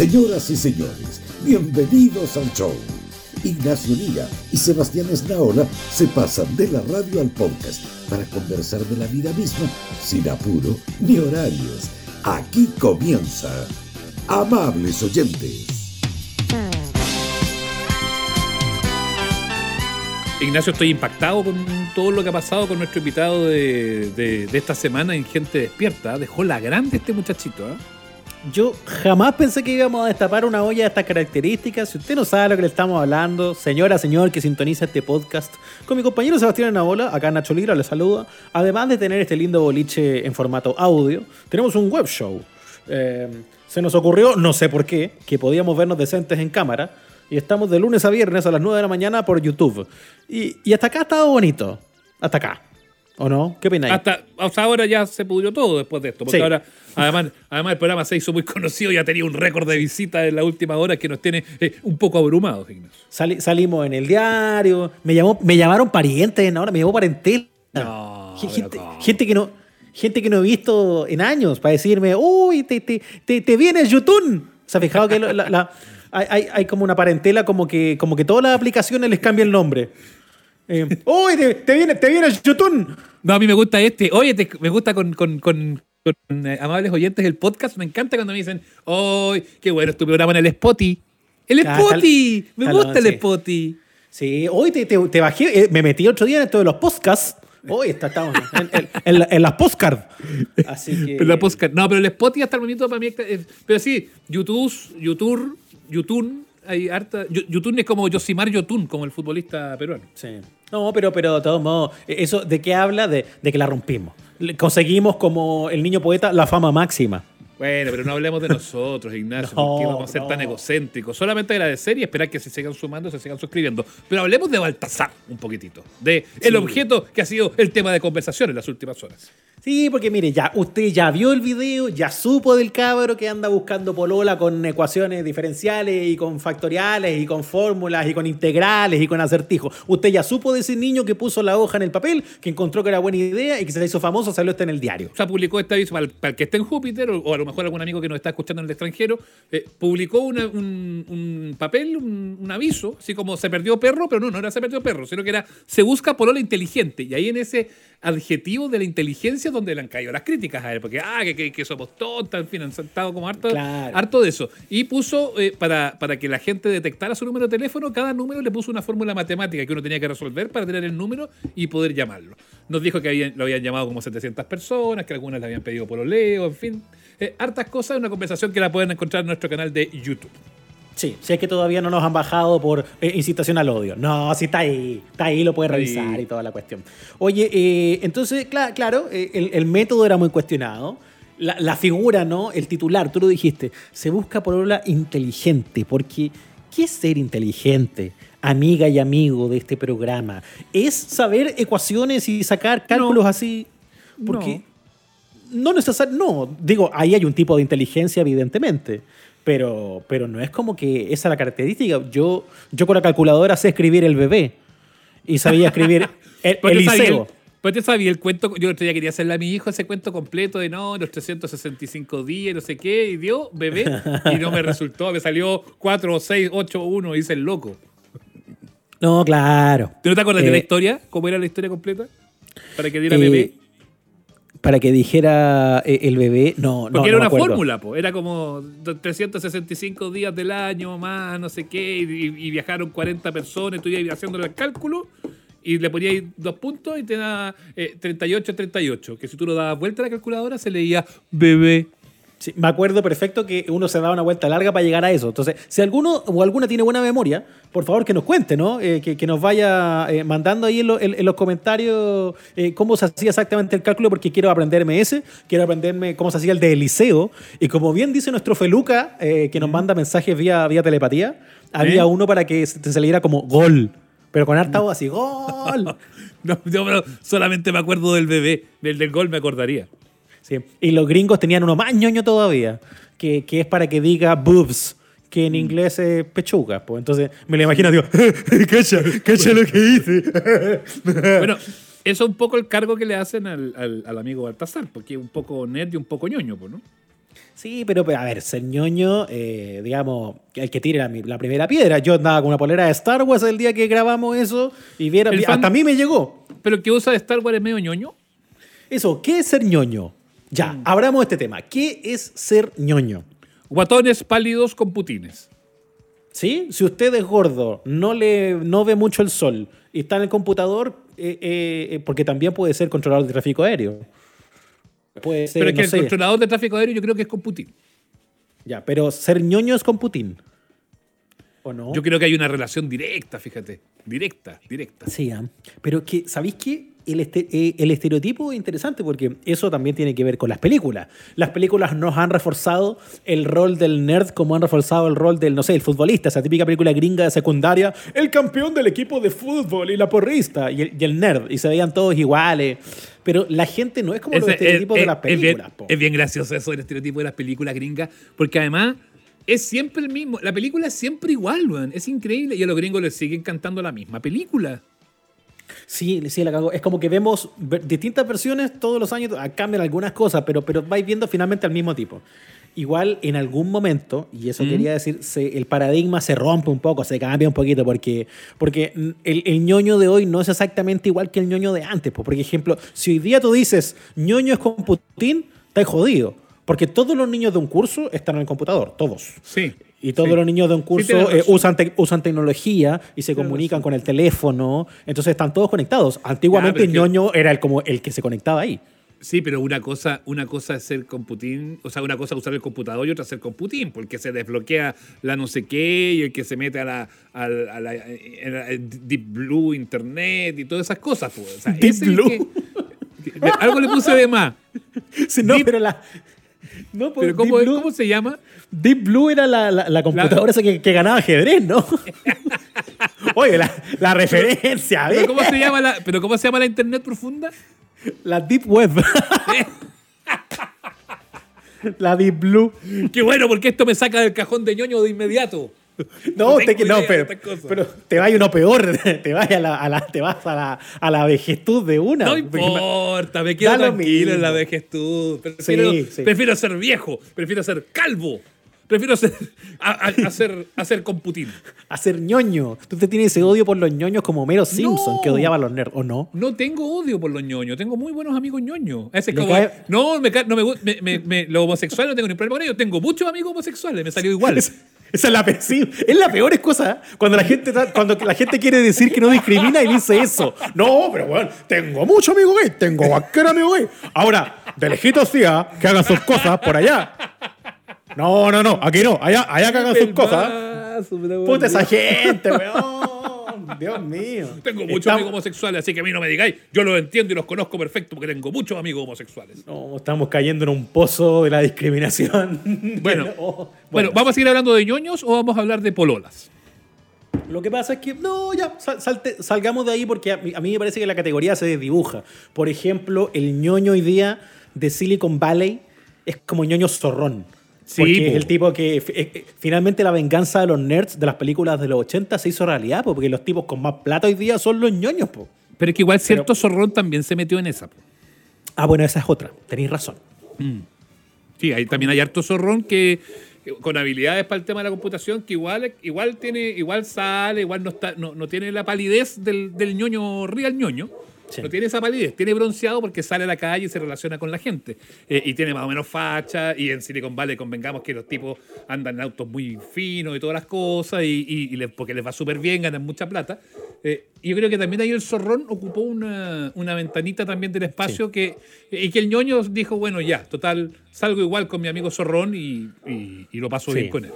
Señoras y señores, bienvenidos al show. Ignacio Liga y Sebastián Esnaola se pasan de la radio al podcast para conversar de la vida misma sin apuro ni horarios. Aquí comienza. Amables oyentes. Ignacio, estoy impactado con todo lo que ha pasado con nuestro invitado de, de- esta semana en Gente Despierta. Dejó la grande este muchachito. ¿ah? Yo jamás pensé que íbamos a destapar una olla de estas características. Si usted no sabe lo que le estamos hablando, señora, señor que sintoniza este podcast, con mi compañero Sebastián Naola, acá Nacho Lira le saluda. Además de tener este lindo boliche en formato audio, tenemos un web show. Eh, se nos ocurrió, no sé por qué, que podíamos vernos decentes en cámara. Y estamos de lunes a viernes a las 9 de la mañana por YouTube. Y hasta acá ha estado bonito. Hasta acá. ¿O no? ¿Qué opináis? Hasta, hasta ahora ya se pudrió todo después de esto. Porque Sí. ahora, además, además, el programa se hizo muy conocido y ha tenido un récord de visitas en la última hora que nos tiene eh, un poco abrumados, Ignacio. Sali- salimos en el diario, me, llamó, me llamaron parientes ahora, me llamó parentela. No, gente, que no, gente que no he visto en años para decirme, uy, te, te, te, te viene YouTube. ¿Se ha fijado que la- la- hay, hay- hay como una parentela como que, como que todas las aplicaciones les cambia el nombre? Eh, uy, te, te viene, te viene YouTube. No, a mí me gusta este. Oye, te- me gusta con, con- con- con, eh, amables oyentes del podcast. Me encanta cuando me dicen, ¡Ay, qué bueno es tu programa en el Spotty! ¡El Ah, Spotty! tal- me tal- gusta el sí. Spotty. Sí, hoy te, te, te bajé, eh, me metí otro día en esto de los podcasts. Hoy está, estamos en, en- en en las postcards. Así que. Pero la podcast- no, pero el Spotty hasta el momento para mí. eh, pero sí, YouTube, YouTube, YouTube, hay harta. YouTube es como Yosimar Yotun, como el futbolista peruano. Sí. No, pero, pero de todos modos, ¿eso de qué habla? De, de que la rompimos. Conseguimos, como el niño poeta, la fama máxima. Bueno, pero no hablemos de nosotros, Ignacio, No, porque vamos a ser no. tan egocéntricos. Solamente agradecer y esperar que se sigan sumando, se sigan suscribiendo. Pero hablemos de Baltasar un poquitito, de el objeto que ha sido el tema de conversación en las últimas horas. Sí, porque mire, ya usted ya vio el video, ya supo del cabro que anda buscando polola con ecuaciones diferenciales y con factoriales y con fórmulas y con integrales y con acertijos. Usted ya supo de ese niño que puso la hoja en el papel, que encontró que era buena idea y que se le hizo famoso, salió hasta en el diario. O sea, publicó este aviso para el, para el que esté en Júpiter, o, o a lo mejor algún amigo que nos está escuchando en el extranjero, eh, publicó una- un, un papel, un, un aviso, así como se perdió perro, pero no, no era se perdió perro, sino que era se busca polola inteligente. Y ahí en ese adjetivo de la inteligencia es donde le han caído las críticas a él, porque, ah, que, que- que somos tontas, en fin, han saltado como harto, Claro. harto de eso. Y puso, eh, para, para que la gente detectara su número de teléfono, cada número le puso una fórmula matemática que uno tenía que resolver para tener el número y poder llamarlo. Nos dijo que habían- lo habían llamado como 700 personas, que algunas le habían pedido por oleo, en fin. Eh, hartas cosas, una conversación que la pueden encontrar en nuestro canal de YouTube. Sí, si es que todavía no nos han bajado por eh, incitación al odio. No, sí está ahí, está ahí, lo puede Ahí. revisar y toda la cuestión. Oye, eh, entonces, cla- claro, eh, el, el método era muy cuestionado. La, la figura, ¿no? El titular, tú lo dijiste, se busca por obra inteligente, porque ¿qué es ser inteligente? Amiga y amigo de este programa. ¿Es saber ecuaciones y sacar cálculos así? Porque no necesariamente, no, digo, ahí hay un tipo de inteligencia, evidentemente, pero, pero no es como que esa es la característica. Yo, yo con la calculadora sé escribir el bebé y sabía escribir el, Eliseo. el- pues te sabía el cuento, yo el otro día quería hacerle a mi hijo ese cuento completo de no, los 365 días, no sé qué, y dio bebé, y no me resultó, me salió 4, 6, 8, 1, hice el loco. No, claro. ¿Tú no te acuerdas de Eh, la historia? ¿Cómo era la historia completa? Para que diera Eh, bebé. Para que dijera eh, el bebé, no, no. Porque no era una fórmula, po. era como 365 días del año más, no sé qué, y, y viajaron 40 personas, tú ibas haciéndole el cálculo y le ponías dos puntos y te da eh, 38, 38, que si tú lo dabas vuelta a la calculadora se leía bebé. Sí, me acuerdo perfecto que uno se daba una vuelta larga para llegar a eso. Entonces, si alguno o alguna tiene buena memoria, por favor que nos cuente, ¿no? Eh, que, que nos vaya eh, mandando ahí en, lo- en- en los comentarios eh, cómo se hacía exactamente el cálculo, porque quiero aprenderme ese, quiero aprenderme cómo se hacía el de Eliseo. Y como bien dice nuestro Feluca, que nos manda mensajes vía, vía telepatía, había uno para que se te saliera como gol. Pero con harta voz así, gol. No, yo solamente me acuerdo del bebé, del del gol me acordaría. Sí. Y los gringos tenían uno más ñoño todavía, que, que es para que diga boobs, que Mm. en inglés es pechuga. Pues entonces me lo imagino, digo, cacha, cacha lo que hice. Bueno, eso es un poco el cargo que le hacen al, al- al amigo Baltasar, porque es un poco nerd y un poco ñoño, pues, ¿no? Sí, pero a ver, ser ñoño, eh, digamos, el que tire la, la primera piedra. Yo andaba con una polera de Star Wars el día que grabamos eso y viera, fan- hasta a mí me llegó. Pero el que usa de Star Wars es medio ñoño. Eso, ¿qué es ser ñoño? Ya, Mm. abramos este tema. ¿Qué es ser ñoño? Guatones pálidos con putines. ¿Sí? Si usted es gordo, no, le, no ve mucho el sol y está en el computador, eh, eh, eh, porque también puede ser controlador de tráfico aéreo. Puede ser, Pero es que no el sé. controlador de tráfico aéreo yo creo que es con Putin. Ya, pero ser ñoño es con Putin. ¿O no? Yo creo que hay una relación directa, fíjate. Directa, directa. Sí, ah. pero que, ¿sabéis qué? El, este- eh, el estereotipo es interesante porque eso también tiene que ver con las películas. Las películas nos han reforzado el rol del nerd como han reforzado el rol del, no sé, el futbolista, esa típica película gringa de secundaria, el campeón del equipo de fútbol y la porrista y el, y el nerd, y se veían todos iguales. Pero la gente no es como los Ese- estereotipos es, de las es- es bien, películas. es bien gracioso eso del estereotipo de las películas gringas, porque además es siempre el mismo. La película es siempre igual, weón. Es increíble. Y a los gringos les siguen cantando la misma película. Sí, sí, la cago. Es como que vemos distintas versiones todos los años, ah, cambian algunas cosas, pero, pero vais viendo finalmente al mismo tipo. Igual en algún momento, y eso quería decir, se- el paradigma se rompe un poco, se cambia un poquito, porque, porque mm, el, el ñoño de hoy no es exactamente igual que el ñoño de antes. po. Por ejemplo, si hoy día tú dices ñoño es con Putin, estás jodido. Porque todos los niños de un curso están en el computador, todos. Sí. Y todos sí. los niños de un curso eh, usan, usan tecnología y se comunican con el teléfono, entonces están todos conectados. Antiguamente Ya, que- ñoño era el, como el que se conectaba ahí. Sí, pero una cosa, una cosa es ser con Putin, o sea, una cosa es usar el computador y otra es ser con Putin, porque se desbloquea la no sé qué y el que se mete a la, a la- Deep Blue Internet y todas esas cosas. pues. O sea, Deep Blue. que- que- algo le puse de más. Sí, no, Deep- pero la. No, pues, Pero ¿cómo, Deep, Blue, ¿cómo se llama? Deep Blue era la, la- la computadora esa que, que ganaba ajedrez, ¿no? Oye, la, referencia, ¿Pero ¿ves? cómo se llama la, pero cómo se llama la Internet profunda? La Deep Web. la Deep Blue. Qué bueno, porque esto me saca del cajón de ñoño de inmediato. No, te, tengo no pero, pero te vaya uno peor. Te, vaya a la, a la- te vas a la, a la vejestud de una. No importa, me quedo tranquilo en la vejestud. Prefiero, Sí, sí. prefiero ser viejo, prefiero ser calvo, prefiero ser, a, a- ser, a ser con Putin. a ser ñoño. Tú te tienes ese odio por los ñoños como Mero Simpson, No. que odiaba a los nerds, ¿o no? No tengo odio por los ñoños, tengo muy buenos amigos ñoños. Ese como, cae- no, me, no me, me, me, me- los homosexuales no tengo ningún problema con ellos. Tengo muchos amigos homosexuales, me salió igual. Es- Esa es la pe- sí, es la peor cosa. ¿eh? Cuando la gente cuando la gente quiere decir que no discrimina y dice eso. No, pero bueno, tengo mucho amigo gay, tengo cualquier amigo gay. Ahora, de lejitos sí, ¿ah? que hagan sus cosas por allá. No, no, no, aquí no, allá, allá que hagan sus cosas. Puta esa gente, weón. Dios mío. Tengo muchos Estamos- amigos homosexuales, así que a mí no me digáis. Yo los entiendo y los conozco perfecto porque tengo muchos amigos homosexuales. No, estamos cayendo en un pozo de la discriminación. Bueno, Oh, bueno, ¿vamos a seguir hablando de ñoños o vamos a hablar de pololas? Lo que pasa es que, no, ya, sal- salte- salgamos de ahí porque a mí, a mí me parece que la categoría se desdibuja. Por ejemplo, el ñoño hoy día de Silicon Valley es como ñoño zorrón. Sí, porque po. es el tipo que eh, eh, finalmente la venganza de los nerds de las películas de los 80 se hizo realidad, po, porque los tipos con más plata hoy día son los ñoños. Po. Pero es que igual cierto zorrón también se metió en esa. po. Ah, bueno, esa es otra, tenéis razón. Sí, ahí también hay harto zorrón que que con habilidades para el tema de la computación que igual, igual tiene, igual sale, igual no está, no, no tiene la palidez del, del ñoño real ñoño. Sí. No tiene esa palidez, tiene bronceado porque sale a la calle y se relaciona con la gente. Eh, y tiene más o menos facha. Y en Silicon Valley convengamos que los tipos andan en autos muy finos y todas las cosas, y, y- y les- porque les va súper bien, ganan mucha plata. Eh, y yo creo que también ahí el zorrón ocupó una, una ventanita también del espacio que, y que el ñoño dijo, bueno, ya, total, salgo igual con mi amigo zorrón y, y- y lo paso Sí. bien con él.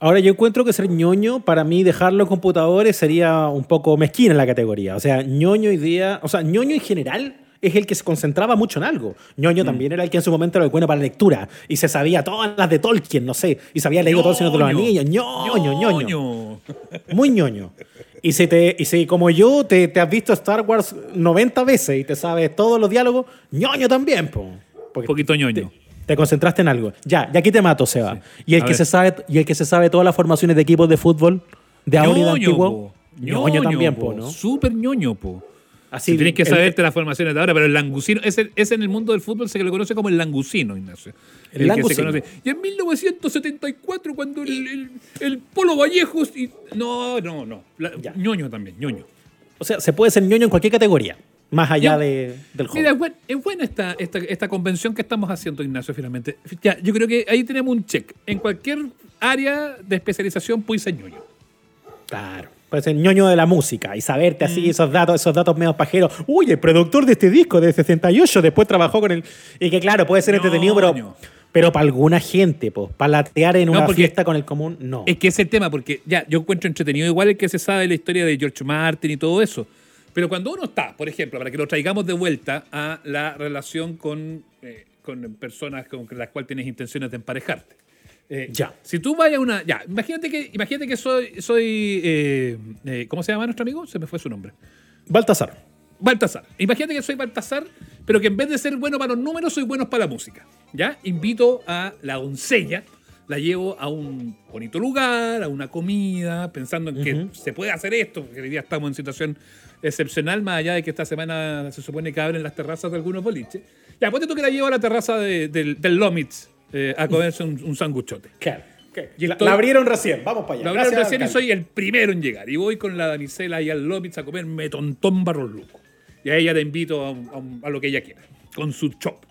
Ahora, yo encuentro que ser ñoño, para mí dejarlo en computadores sería un poco mezquina en la categoría. O sea, ñoño hoy día, o sea, ñoño en general es el que se concentraba mucho en algo. ñoño Mm. también era el que en su momento era el bueno para la lectura y se sabía todas las de Tolkien, no sé, y se había leído todo el Señor de los. Anillos. ñoño, ñoño. Ñoño. Muy ñoño. Y si, te, y si como yo te, te has visto Star Wars 90 veces y te sabes todos los diálogos, ñoño también, po. Porque poquito ñoño. te, te concentraste en algo. Ya, y aquí te mato, Seba. Y el A que ver. se sabe y el que se sabe todas las formaciones de equipos de fútbol de ahora y de Ñoño, antiguo, po. ñoño también, po. ¿no? Súper ñoño, po. Así, Si tienes que el- saberte las formaciones de ahora, pero el langucino, ese, ese en el mundo del fútbol se le conoce como el langucino, Ignacio. El que se langucino. conoce. Y en 1974, cuando el, el- el Polo Vallejos. Y, no, no, no. La- Ya. ñoño también, ñoño. O sea, se puede ser ñoño en cualquier categoría, más allá de, del Mira, es, buena esta, esta, esta convención que estamos haciendo, Ignacio, finalmente. Ya, yo creo que ahí tenemos un check. En cualquier área de especialización puede ser ñoño. Claro. Puede ser ñoño de la música y saberte Mm. así esos datos, esos datos medio pajeros. Uy, el productor de este disco de 68 después trabajó con él. Y que claro, puede ser entretenido, pero, Ñoño. pero para alguna gente, pues, para latear en No, una fiesta con el común, no. Es que ese es el tema, porque ya, yo encuentro entretenido igual el que se sabe la historia de George Martin y todo eso. Pero cuando uno está, por ejemplo, para que lo traigamos de vuelta a la relación con, eh, con personas con las cuales tienes intenciones de emparejarte. Eh, Ya. Si tú vayas a una. Ya, imagínate que, imagínate que soy. soy eh, eh, ¿Cómo se llama nuestro amigo? Se me fue su nombre. Baltasar. Baltasar. Imagínate que soy Baltasar, pero que en vez de ser bueno para los números, soy bueno para la música. ¿Ya? Invito a la doncella, la llevo a un bonito lugar, a una comida, pensando en que se puede hacer esto, porque hoy día estamos en situación excepcional, más allá de que esta semana se supone que abren las terrazas de algunos boliches. Ya, ponte tú que la llevo a la terraza de- del, del Lomitz eh, a comerse un, un sanguchote. Claro. Y La, estoy- la abrieron recién, vamos para allá. La abrieron Gracias, recién y soy el primero en llegar. Y voy con la damisela ahí al Lomitz a comerme tontón barros luco. Y a ella te invito a, a a lo que ella quiera, con su chop.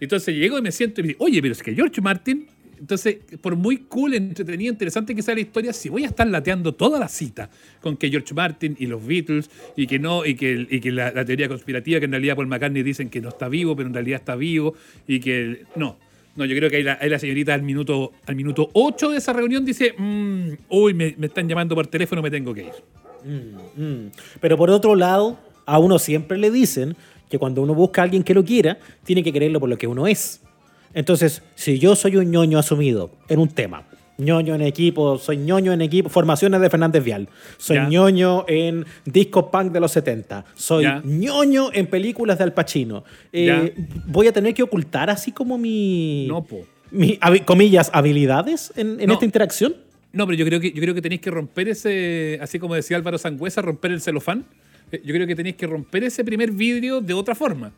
Entonces llego y me siento y me digo, oye, pero es que George Martin, entonces, por muy cool, entretenido, interesante que sea la historia, si voy a estar lateando toda la cita con que George Martin y los Beatles, y que no, y que, la, teoría conspirativa, que en realidad Paul McCartney dicen que no está vivo, pero en realidad está vivo, y que no. No, yo creo que ahí la, señorita al minuto, al minuto 8 de esa reunión dice, "Mm, uy, me, están llamando por teléfono, me tengo que ir. Mm. Pero por otro lado, a uno siempre le dicen que cuando uno busca a alguien que lo quiera, tiene que quererlo por lo que uno es. Entonces, si yo soy un ñoño asumido en un tema, ñoño en equipo, soy ñoño en equipo, formaciones de Fernández Vial, soy ñoño en disco punk de los 70, soy ñoño en películas de Al Pacino, eh, voy a tener que ocultar así como mi, No, po. mi comillas, habilidades en, en No. esta interacción. No, pero yo creo que yo creo que tenéis que romper ese, así como decía Álvaro Sangüesa, romper el celofán. Eh, Yo creo que tenéis que romper ese primer vidrio de otra forma.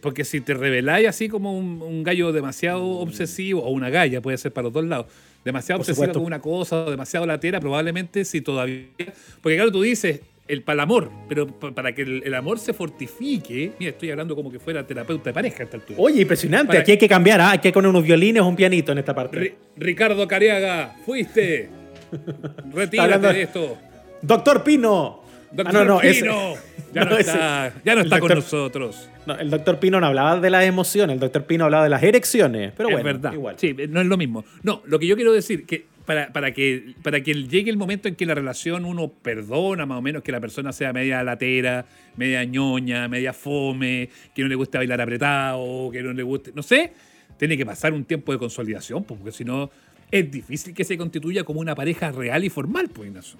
Porque si te reveláis así como un, un gallo demasiado obsesivo, o una galla, puede ser para los dos lados, demasiado Por supuesto. con una cosa, o demasiado latera, probablemente si todavía. Porque claro, tú dices el para el amor, pero pa- para que el, el amor se fortifique, mira, estoy hablando como que fuera terapeuta de pareja a esta altura. Oye, impresionante, Para- aquí hay que cambiar, ¿ah? hay que poner unos violines o un pianito en esta parte. Ri- Ricardo Cariaga, fuiste. Retírate de esto. Doctor Pino. Doctor Ah, no, no, ese- Pino. Ya no, no, ese- está, ya no está con nosotros. No, el doctor Pino no hablaba de las emociones, el doctor Pino hablaba de las erecciones. Pero es bueno, verdad. igual. Sí, no es lo mismo. No, lo que yo quiero decir que para, para que para que llegue el momento en que la relación uno perdona más o menos que la persona sea media latera, media ñoña, media fome, que no le guste bailar apretado, que no le guste, no sé, tiene que pasar un tiempo de consolidación, pues, porque si no es difícil que se constituya como una pareja real y formal, pues, Ignacio.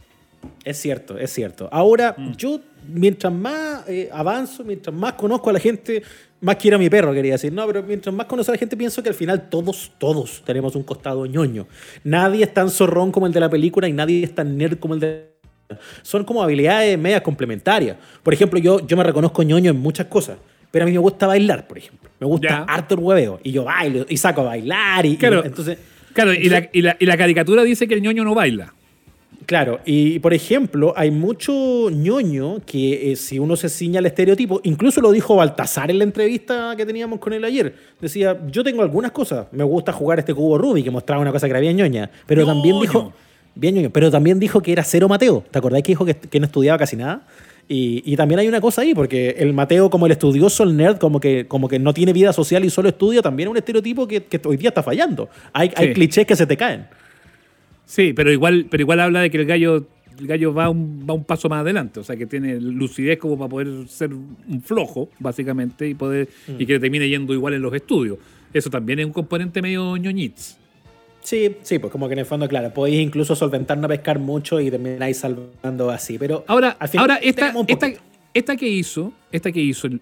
Es cierto, es cierto. Ahora, Mm. yo, mientras más eh, avanzo, mientras más conozco a la gente, más quiero a mi perro, quería decir. No, pero mientras más conozco a la gente, pienso que al final todos, todos tenemos un costado ñoño. Nadie es tan zorrón como el de la película y nadie es tan nerd como el de. Son como habilidades medias complementarias. Por ejemplo, yo, yo me reconozco ñoño en muchas cosas. Pero a mí me gusta bailar, por ejemplo. Me gusta Ya. harto el hueveo. Y yo bailo y saco a bailar. Y, y Claro. entonces. Claro, y la, y, la, y la caricatura dice que el ñoño no baila. Claro, y por ejemplo, hay mucho ñoño que eh, si uno se ciña al estereotipo, incluso lo dijo Baltasar en la entrevista que teníamos con él ayer, decía, yo tengo algunas cosas, me gusta jugar este cubo Rubik, que mostraba una cosa que era bien ñoña, pero también dijo, bien ñoño, pero también dijo que era cero Mateo, ¿te acordás que dijo que, que no estudiaba casi nada? Y, y también hay una cosa ahí, porque el Mateo como el estudioso, el nerd, como que, como que no tiene vida social y solo estudia, también es un estereotipo que, que hoy día está fallando. Hay, hay clichés que se te caen. Sí, pero igual, pero igual habla de que el gallo, el gallo va, un, va un paso más adelante, o sea que tiene lucidez como para poder ser un flojo, básicamente, y poder y que termine yendo igual en los estudios. Eso también es un componente medio ñoñitz. Sí, sí, pues como que en el fondo, claro, podéis incluso solventar no pescar mucho y termináis salvando así, pero Ahora, al final ahora esta, esta, esta que hizo, esta que hizo el-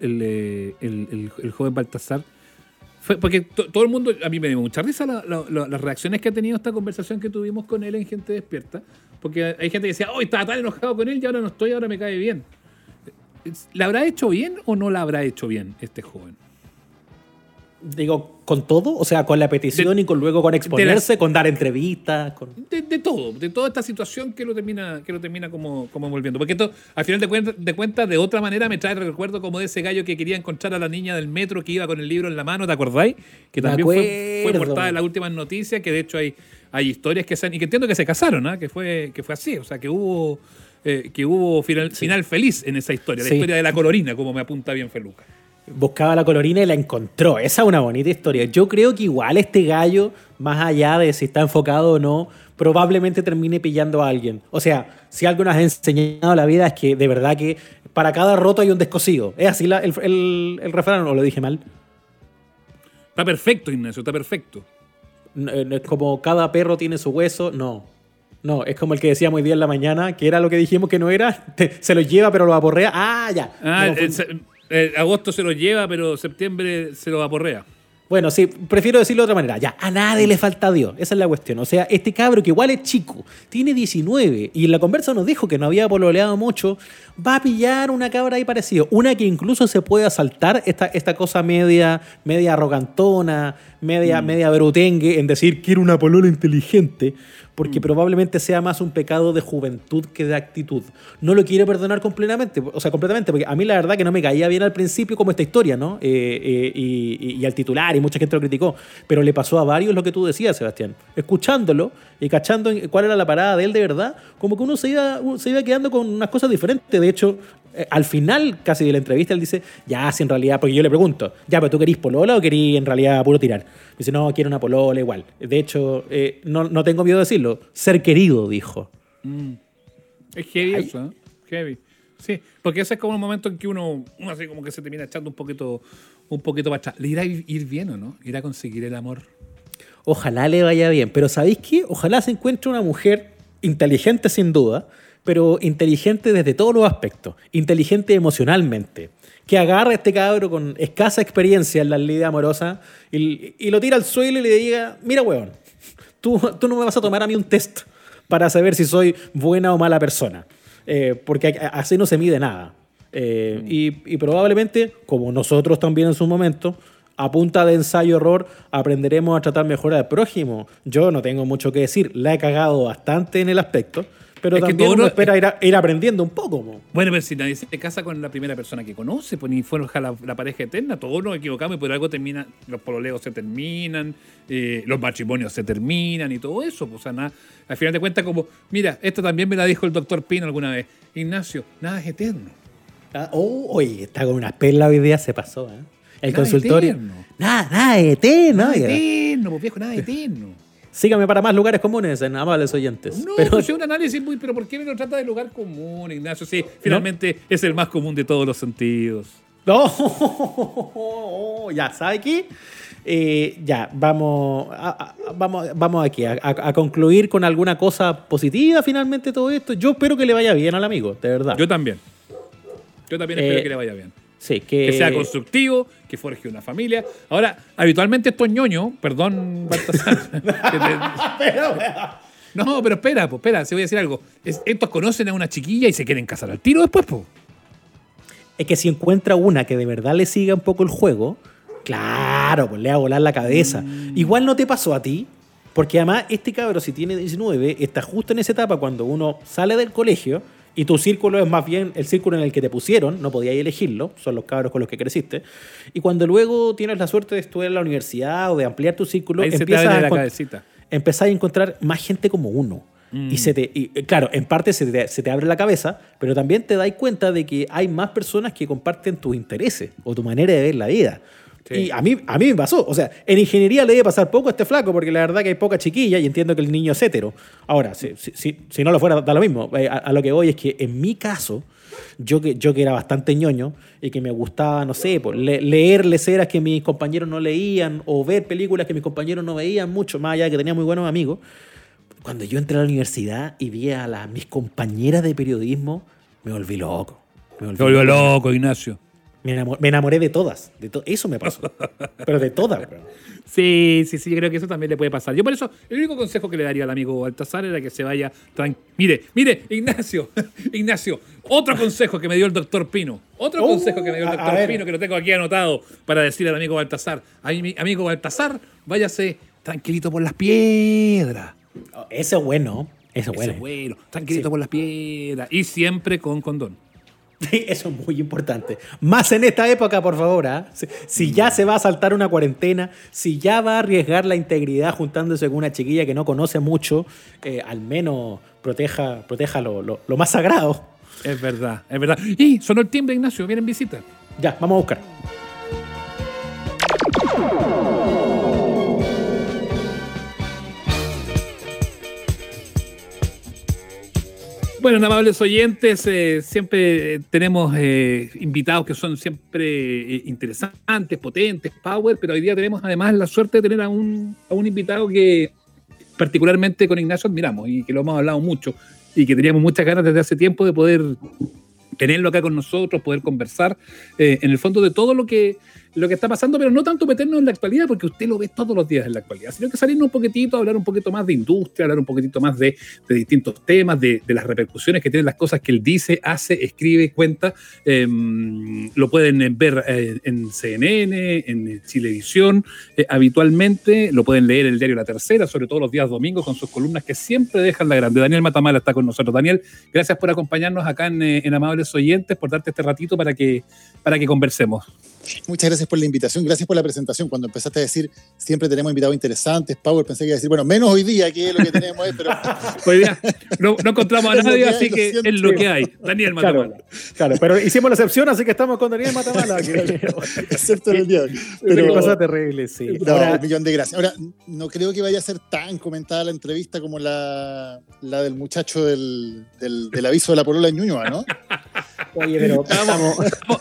el- el joven Baltasar, fue porque to- todo el mundo, a mí me dio mucha risa la- la- la- las reacciones que ha tenido esta conversación que tuvimos con él en Gente Despierta, porque hay gente que decía, oh, estaba tan enojado con él y ahora no estoy, ahora me cae bien. ¿La habrá hecho bien o no la habrá hecho bien este joven? Digo, ¿con todo? O sea, con la petición De- y con luego con exponerse, con dar entrevistas. Con... De, de todo, de toda esta situación que lo termina, que lo termina como, como envolviendo. Porque esto, al final de cuentas, de cuentas, de otra manera me trae el recuerdo como de ese gallo que quería encontrar a la niña del metro que iba con el libro en la mano, ¿te acordáis? Que también fue, fue portada en las últimas noticias, que de hecho hay, hay historias que se han, y que entiendo que se casaron, ¿ah? que, fue, que fue así, o sea, que hubo, eh, que hubo final, final feliz en esa historia, la Sí. historia de la colorina, como me apunta bien Feluca. Buscaba la colorina y la encontró. Esa es una bonita historia. Yo creo que igual este gallo, más allá de si está enfocado o no, probablemente termine pillando a alguien. O sea, si algo nos ha enseñado la vida es que de verdad que para cada roto hay un descosido. ¿Es así la- el, el, el refrán o lo dije mal? Está perfecto, Ignacio, está perfecto. No, eh, no es como cada perro tiene su hueso, no. No, es como el que decíamos hoy día en la mañana, que era lo que dijimos que no era. Te- se lo lleva, pero lo aporrea. Ah, ya. Ah, No, el agosto se lo lleva, pero septiembre se lo aporrea. Bueno, sí, prefiero decirlo de otra manera. Ya, a nadie le falta Dios. Esa es la cuestión. O sea, este cabro que igual es chico, tiene 19 y en la conversa nos dijo que no había pololeado mucho, va a pillar una cabra ahí parecido. Una que incluso se puede asaltar esta, esta cosa media, media arrogantona, media, media brutengue en decir quiero una polola inteligente, porque probablemente sea más un pecado de juventud que de actitud. No lo quiero perdonar completamente, o sea, completamente, porque a mí la verdad que no me caía bien al principio como esta historia, ¿no? Eh, eh, y, y- y al titular, y mucha gente lo criticó, pero le pasó a varios lo que tú decías, Sebastián. Escuchándolo y cachando cuál era la parada de él de verdad, como que uno se iba, uno se iba quedando con unas cosas diferentes. De hecho, eh, al final casi de la entrevista él dice, ya, si en realidad, porque yo le pregunto, ya, pero tú querís polola o querís en realidad puro tirar. Me dice, no, quiero una polola igual. De hecho, eh, no, no tengo miedo de decirlo, ser querido, dijo. Es heavy Ay. eso, ¿eh? Heavy. Sí, porque ese es como el momento en que uno, uno así como que se termina echando un poquito, un poquito para atrás. ¿Le irá a ir ir bien o no? ¿Irá a conseguir el amor? Ojalá le vaya bien, pero ¿sabéis qué? Ojalá se encuentre una mujer inteligente sin duda, pero inteligente desde todos los aspectos, inteligente emocionalmente, que agarre a este cabro con escasa experiencia en la lidia amorosa y, y lo tira al suelo y le diga, mira huevón, tú, tú no me vas a tomar a mí un test para saber si soy buena o mala persona, Eh, porque así no se mide nada. Eh, y, y probablemente, como nosotros también en su momento, a punta de ensayo-error aprenderemos a tratar mejor al prójimo. Yo no tengo mucho que decir, la he cagado bastante en el aspecto, pero Es que también todo uno no- espera ir, a- ir aprendiendo un poco. mo. Bueno, pero si nadie se casa con la primera persona que conoce, pues ni fueron la, la pareja eterna, todos nos equivocamos y por algo termina, los pololeos se terminan, eh, los matrimonios se terminan y todo eso. Pues, o sea, nada, al final de cuentas, como, mira, esto también me la dijo el doctor Pino alguna vez. Ignacio, nada es eterno. Ah, oh, oye, está con unas perlas hoy día, se pasó. ¿eh? El Nada consultorio. eterno. Nada, nada, eterno. Nada oiga. eterno, pues viejo, nada eterno. Sígame para más lugares comunes en amables oyentes. No, Pero- pues es un análisis muy, pero ¿por qué me lo trata de lugar común, Ignacio? Sí, finalmente es el más común de todos los sentidos. No, ya, ¿sabe qué? Eh, ya, vamos, a- a- vamos, vamos aquí a, concluir con alguna cosa positiva finalmente todo esto. Yo espero que le vaya bien al amigo, de verdad. Yo también. Yo también espero Eh, que le vaya bien. Sí, que, Que sea constructivo, que forje una familia. Ahora, habitualmente estos ñoños, perdón, Baltasar. te- no, pero espera, pues, espera, se voy a decir algo. Es- estos conocen a una chiquilla y se quieren casar al tiro después, pues. Es que si encuentra una que de verdad le siga un poco el juego, claro, pues le va a volar la cabeza. Mm. Igual no te pasó a ti, porque además este cabro, si tiene 19, está justo en esa etapa cuando uno sale del colegio y tu círculo es más bien el círculo en el que te pusieron, no podías elegirlo, son los cabros con los que creciste. Y cuando luego tienes la suerte de estudiar en la universidad o de ampliar tu círculo, Ahí empiezas a la empezás a encontrar más gente como uno. Mm. Y se te, y, eh, claro, en parte se te, se te abre la cabeza, pero también te das cuenta de que hay más personas que comparten tus intereses o tu manera de ver la vida. Sí. Y a mí, a mí me pasó. O sea, en ingeniería le debe pasar poco a este flaco, porque la verdad que hay poca chiquilla y entiendo que el niño es hetero. Ahora, si, si, si- no lo fuera, da lo mismo. Eh, A, a lo que voy es que en mi caso, yo que, yo que era bastante ñoño y que me gustaba, no sé, pues, le- leer leceras que mis compañeros no leían o ver películas que mis compañeros no veían mucho, más allá de que tenía muy buenos amigos, cuando yo entré a la universidad y vi a las, mis compañeras de periodismo, me volví loco. Me volví volvió loco. loco, Ignacio. Me enamoré, de todas. De eso me pasó. Pero de todas, bro. Sí, sí, sí, yo creo que eso también le puede pasar. Yo por eso, el único consejo que le daría al amigo Baltasar era que se vaya tranquilo. Mire, mire, Ignacio, Ignacio, otro consejo que me dio el doctor Pino. Otro oh, consejo que me dio el doctor Pino, que lo tengo aquí anotado para decir al amigo Baltasar. amigo Baltasar, váyase tranquilito por las piedras. Oh, ese es bueno. Eso es bueno. bueno. Tranquilito por las piedras. Y siempre con condón. Eso es muy importante. Más en esta época, por favor. ¿ah? Si, ya se va a saltar una cuarentena, si ya va a arriesgar la integridad juntándose con una chiquilla que no conoce mucho, eh, al menos proteja, proteja lo, lo, más sagrado. Es verdad, es verdad. Y sonó el timbre, Ignacio, viene en visita. Ya, vamos a buscar. Bueno, amables oyentes, eh, siempre tenemos eh, invitados que son siempre eh, interesantes, potentes, power, pero hoy día tenemos además la suerte de tener a un, a un invitado que particularmente con Ignacio admiramos y que lo hemos hablado mucho y que teníamos muchas ganas desde hace tiempo de poder tenerlo acá con nosotros, poder conversar en el fondo de todo lo que lo que está pasando, pero no tanto meternos en la actualidad, porque usted lo ve todos los días en la actualidad, sino que salirnos un poquitito, hablar un poquito más de industria, hablar un poquitito más de, distintos temas, de, las repercusiones que tienen las cosas que él dice, hace, escribe, cuenta. Em, lo pueden ver eh, en CNN, en Chilevisión, eh, habitualmente, lo pueden leer en el diario La Tercera, sobre todo los días domingos, con sus columnas que siempre dejan la grande. Daniel Matamala está con nosotros. Daniel, gracias por acompañarnos acá en, eh, en Amables Oyentes, por darte este ratito para que, para que conversemos. Muchas gracias por la invitación, gracias por la presentación. Cuando empezaste a decir, siempre tenemos invitados interesantes, Power, pensé que iba a decir, bueno, menos hoy día, que es lo que tenemos pero... hoy día no, encontramos a nadie, así que es lo que hay. Daniel Matamala. Claro, pero hicimos la excepción, así que estamos con Daniel Matamala. Excepto en el día Pero, Qué cosa terrible, sí. Ahora, un millón de gracias. Ahora, no creo que vaya a ser tan comentada la entrevista como la, la del muchacho del, del, aviso de la polola en Ñuñoa, ¿no? Oye, pero estábamos,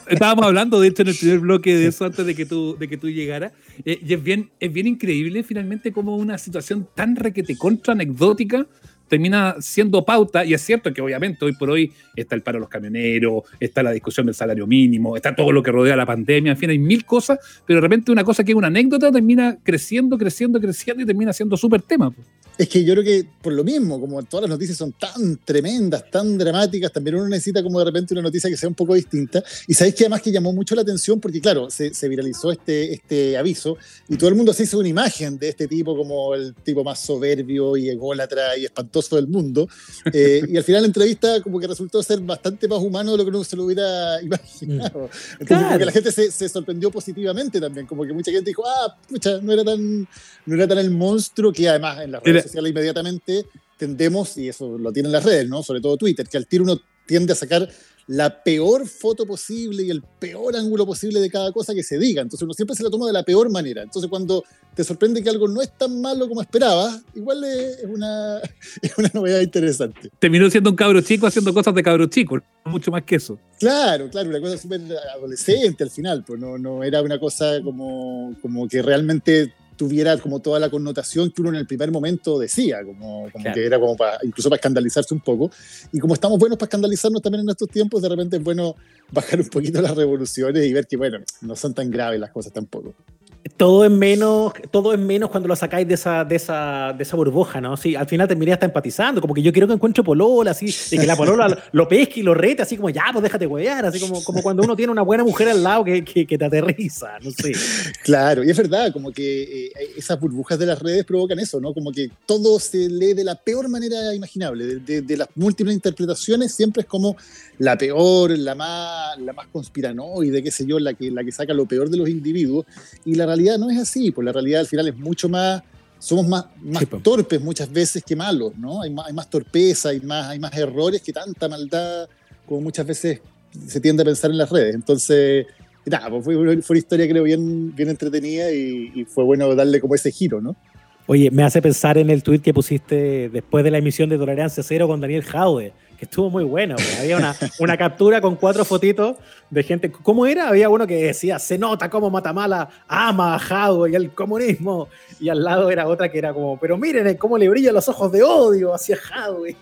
estábamos hablando, de hecho, en el primer bloque de eso antes de que tú, de que tú llegaras. Eh, y es bien, es bien increíble finalmente como una situación tan requete contra anecdótica termina siendo pauta, y es cierto que obviamente hoy por hoy está el paro de los camioneros, está la discusión del salario mínimo, está todo lo que rodea la pandemia, en fin, hay mil cosas, pero de repente una cosa que es una anécdota termina creciendo, creciendo, creciendo y termina siendo súper tema. Es que yo creo que por lo mismo, como todas las noticias son tan tremendas, tan dramáticas, también uno necesita como de repente una noticia que sea un poco distinta. Y sabéis que además que llamó mucho la atención porque, claro, se, viralizó este, este aviso y todo el mundo se hizo una imagen de este tipo como el tipo más soberbio y ególatra y espantoso del mundo. Eh, y al final la entrevista como que resultó ser bastante más humano de lo que uno se lo hubiera imaginado. Entonces, como que la gente se, se, sorprendió positivamente también, como que mucha gente dijo, ah, pucha, no era tan, no era tan el monstruo que además en las redes inmediatamente tendemos, y eso lo tienen las redes, ¿no? Sobre todo Twitter, que al tiro uno tiende a sacar la peor foto posible y el peor ángulo posible de cada cosa que se diga. Entonces uno siempre se la toma de la peor manera. Entonces cuando te sorprende que algo no es tan malo como esperabas, igual es una, es una novedad interesante. Terminó siendo un cabro chico haciendo cosas de cabro chico, mucho más que eso. Claro, claro, una cosa súper adolescente al final, pues no, no era una cosa como, como que realmente tuviera como toda la connotación que uno en el primer momento decía, como, que era como para, incluso para escandalizarse un poco. Y como estamos buenos para escandalizarnos también en estos tiempos, de repente es bueno bajar un poquito las revoluciones y ver que, bueno, no son tan graves las cosas tampoco todo es menos, todo es menos cuando lo sacáis de esa, de esa, de esa burbuja, ¿no? Sí, al final terminé hasta empatizando, como que yo quiero que encuentre polola, así, y que la polola lo pesque y lo rete, así como, ya, pues déjate huevear, así como, como cuando uno tiene una buena mujer al lado que, que, te aterriza, no sé. Claro, y es verdad, como que eh, esas burbujas de las redes provocan eso, ¿no? Como que todo se lee de la peor manera imaginable, de, de, las múltiples interpretaciones siempre es como la peor, la más, la más conspiranoide, qué sé yo, la que, la que saca lo peor de los individuos, y la realidad no es así, pues la realidad al final es mucho más, somos más, más torpes muchas veces que malos, ¿no? Hay más, hay más torpeza, hay más, hay más errores que tanta maldad como muchas veces se tiende a pensar en las redes. Entonces, nada, pues fue, fue, una historia creo bien, bien entretenida y, fue bueno darle como ese giro, ¿no? Oye, me hace pensar en el tweet que pusiste después de la emisión de Tolerancia Cero con Daniel Jaude que estuvo muy bueno. Había una, una captura con cuatro fotitos de gente. ¿Cómo era? Había uno que decía, se nota cómo Matamala ama a y el comunismo. Y al lado era otra que era como, pero miren cómo le brillan los ojos de odio hacia Hadwe.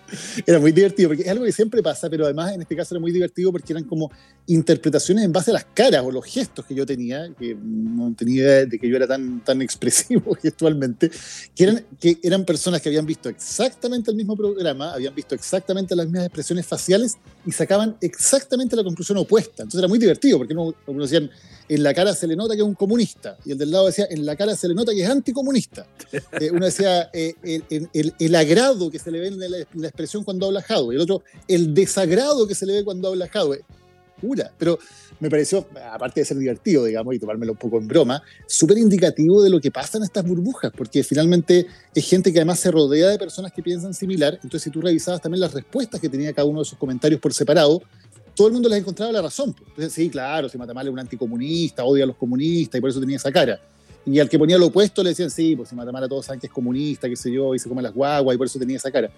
Era muy divertido, porque es algo que siempre pasa, pero además en este caso era muy divertido porque eran como interpretaciones en base a las caras o los gestos que yo tenía, que no tenía idea de que yo era tan, tan expresivo gestualmente, que eran, que eran personas que habían visto exactamente el mismo programa, habían visto exactamente las mismas expresiones faciales y sacaban exactamente la conclusión opuesta. Entonces era muy divertido, porque uno, decían, en la cara se le nota que es un comunista, y el del lado decía, en la cara se le nota que es anticomunista. Eh, uno decía, eh, el, el, agrado que se le ve en la, expresión cuando habla Jadwe, y el otro, el desagrado que se le ve cuando habla Jadwe. Pura, pero me pareció, aparte de ser divertido, digamos, y tomármelo un poco en broma, súper indicativo de lo que pasa en estas burbujas, porque finalmente es gente que además se rodea de personas que piensan similar, entonces si tú revisabas también las respuestas que tenía cada uno de sus comentarios por separado, todo el mundo les encontraba la razón. Entonces, sí, claro, si Matamal es un anticomunista, odia a los comunistas y por eso tenía esa cara. Y al que ponía lo opuesto le decían, sí, pues si Matamala todos saben que es comunista, qué sé yo, y se come las guaguas y por eso tenía esa cara.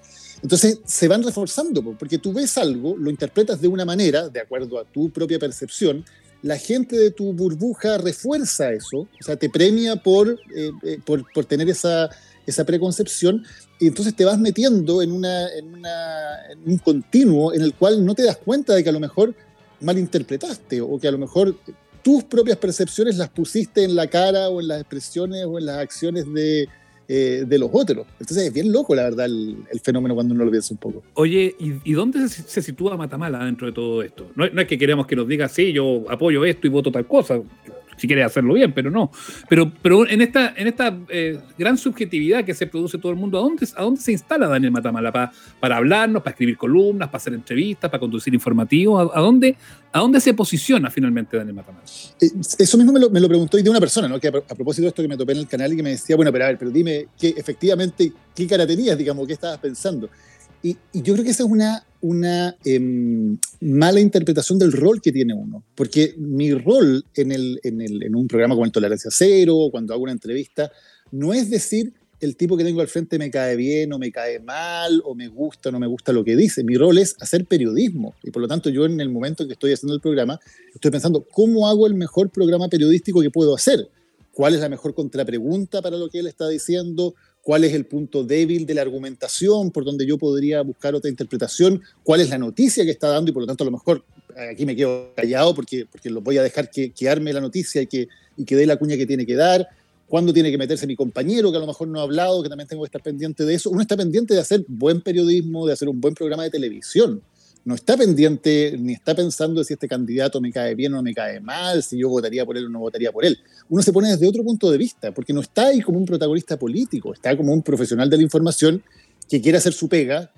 Entonces se van reforzando, porque tú ves algo, lo interpretas de una manera, de acuerdo a tu propia percepción, la gente de tu burbuja refuerza eso, o sea, te premia por, eh, eh, por, por, tener esa, esa preconcepción, y entonces te vas metiendo en, una, en, en un continuo en el cual no te das cuenta de que a lo mejor malinterpretaste o que a lo mejor tus propias percepciones las pusiste en la cara o en las expresiones o en las acciones de, eh, de los otros. Entonces es bien loco, la verdad, el, fenómeno cuando uno lo piensa un poco. Oye, ¿y, dónde se, sitúa Matamala dentro de todo esto? No, es que queremos que nos diga, sí, yo apoyo esto y voto tal cosa si quiere hacerlo bien, pero no. Pero, pero en esta, en esta eh, gran subjetividad que se produce todo el mundo, ¿a dónde, a dónde se instala Daniel Matamala? ¿Para, para hablarnos, para escribir columnas, para hacer entrevistas, para conducir informativos? ¿A, dónde, ¿A dónde se posiciona finalmente Daniel Matamala? Eh, eso mismo me lo, me lo preguntó de una persona, ¿no? que a, propósito de esto que me topé en el canal y que me decía, bueno, pero a ver, pero dime que efectivamente qué cara tenías, digamos, qué estabas pensando. Y, yo creo que esa es una, una em, mala interpretación del rol que tiene uno, porque mi rol en, el, en, el, en un programa como el Tolerancia Cero, o cuando hago una entrevista, no es decir el tipo que tengo al frente me cae bien o me cae mal o me gusta o no me gusta lo que dice. Mi rol es hacer periodismo y por lo tanto yo en el momento en que estoy haciendo el programa estoy pensando cómo hago el mejor programa periodístico que puedo hacer. ¿Cuál es la mejor contrapregunta para lo que él está diciendo? Cuál es el punto débil de la argumentación, por donde yo podría buscar otra interpretación, cuál es la noticia que está dando y por lo tanto a lo mejor aquí me quedo callado porque, porque lo voy a dejar que, que arme la noticia y que, y que dé la cuña que tiene que dar, cuándo tiene que meterse mi compañero que a lo mejor no ha hablado, que también tengo que estar pendiente de eso. Uno está pendiente de hacer buen periodismo, de hacer un buen programa de televisión no está pendiente ni está pensando si este candidato me cae bien o no me cae mal, si yo votaría por él o no votaría por él. Uno se pone desde otro punto de vista, porque no está ahí como un protagonista político, está como un profesional de la información que quiere hacer su pega,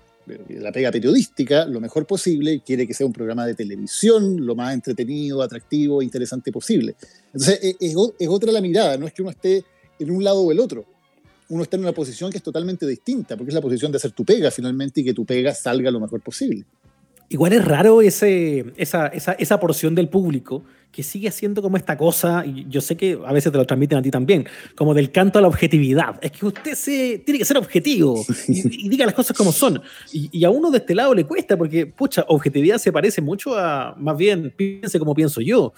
la pega periodística, lo mejor posible, quiere que sea un programa de televisión lo más entretenido, atractivo e interesante posible. Entonces, e, es, es otra la mirada, no es que uno esté en un lado o el otro uno está en una posición que es totalmente distinta, porque es la posición de hacer tu pega finalmente y que tu pega salga lo mejor posible. Igual es raro ese, esa, esa, esa, porción del público que sigue haciendo como esta cosa, y yo sé que a veces te lo transmiten a ti también, como del canto a la objetividad. Es que usted se, tiene que ser objetivo y, diga las cosas como son. Y, a uno de este lado le cuesta, porque, pucha, objetividad se parece mucho a, más bien, piense como pienso yo.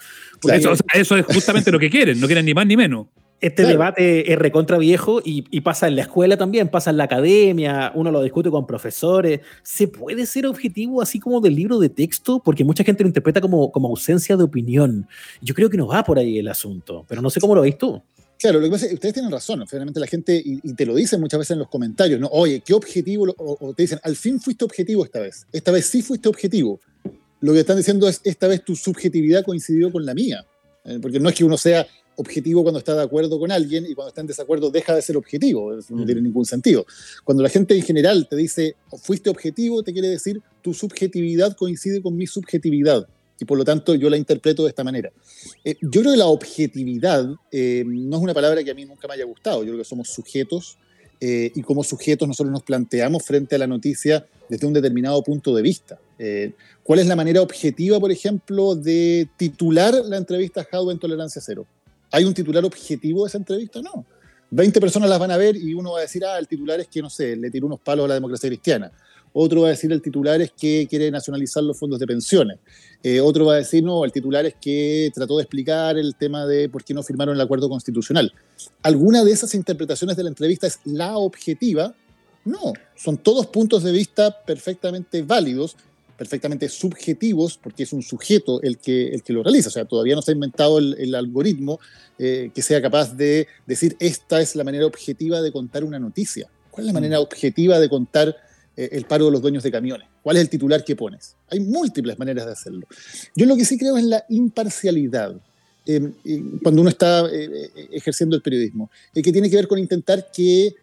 Eso, eso es justamente lo que quieren, no quieren ni más ni menos. Este debate es recontra viejo y, pasa en la escuela también, pasa en la academia, uno lo discute con profesores. ¿Se puede ser objetivo así como del libro de texto? Porque mucha gente lo interpreta como, como ausencia de opinión. Yo creo que no va por ahí el asunto, pero no sé cómo lo veis tú. Claro, lo que pasa es que ustedes tienen razón, finalmente la gente, y, te lo dicen muchas veces en los comentarios, ¿no? Oye, ¿qué objetivo? O, te dicen, al fin fuiste objetivo esta vez. Esta vez sí fuiste objetivo. Lo que están diciendo es, esta vez tu subjetividad coincidió con la mía. Eh, porque no es que uno sea objetivo cuando está de acuerdo con alguien y cuando está en desacuerdo deja de ser objetivo. Eso no tiene ningún sentido. Cuando la gente en general te dice fuiste objetivo, te quiere decir tu subjetividad coincide con mi subjetividad. Y por lo tanto yo la interpreto de esta manera. Eh, yo creo que la objetividad eh, no es una palabra que a mí nunca me haya gustado. Yo creo que somos sujetos eh, y como sujetos nosotros nos planteamos frente a la noticia desde un determinado punto de vista. ¿Cuál es la manera objetiva, por ejemplo, de titular la entrevista a en Tolerancia Cero? ¿Hay un titular objetivo de esa entrevista? No. 20 personas las van a ver y uno va a decir, ah, el titular es que, no sé, le tiró unos palos a la democracia cristiana. otro va a decir el titular es que quiere nacionalizar los fondos de pensiones, eh, otro va a decir no, el titular es que trató de explicar el tema de por qué no firmaron el acuerdo constitucional. ¿Alguna de esas interpretaciones de la entrevista es la objetiva? No, son todos puntos de vista perfectamente válidos, perfectamente subjetivos, porque es un sujeto el que, el que lo realiza. O sea, todavía no se ha inventado el, algoritmo eh, que sea capaz de decir esta es la manera objetiva de contar una noticia. ¿Cuál es la mm. manera objetiva de contar eh, el paro de los dueños de camiones? ¿Cuál es el titular que pones? Hay múltiples maneras de hacerlo. Yo lo que sí creo es la imparcialidad. Em, cuando uno está eh, ejerciendo el periodismo, que tiene que ver con intentar que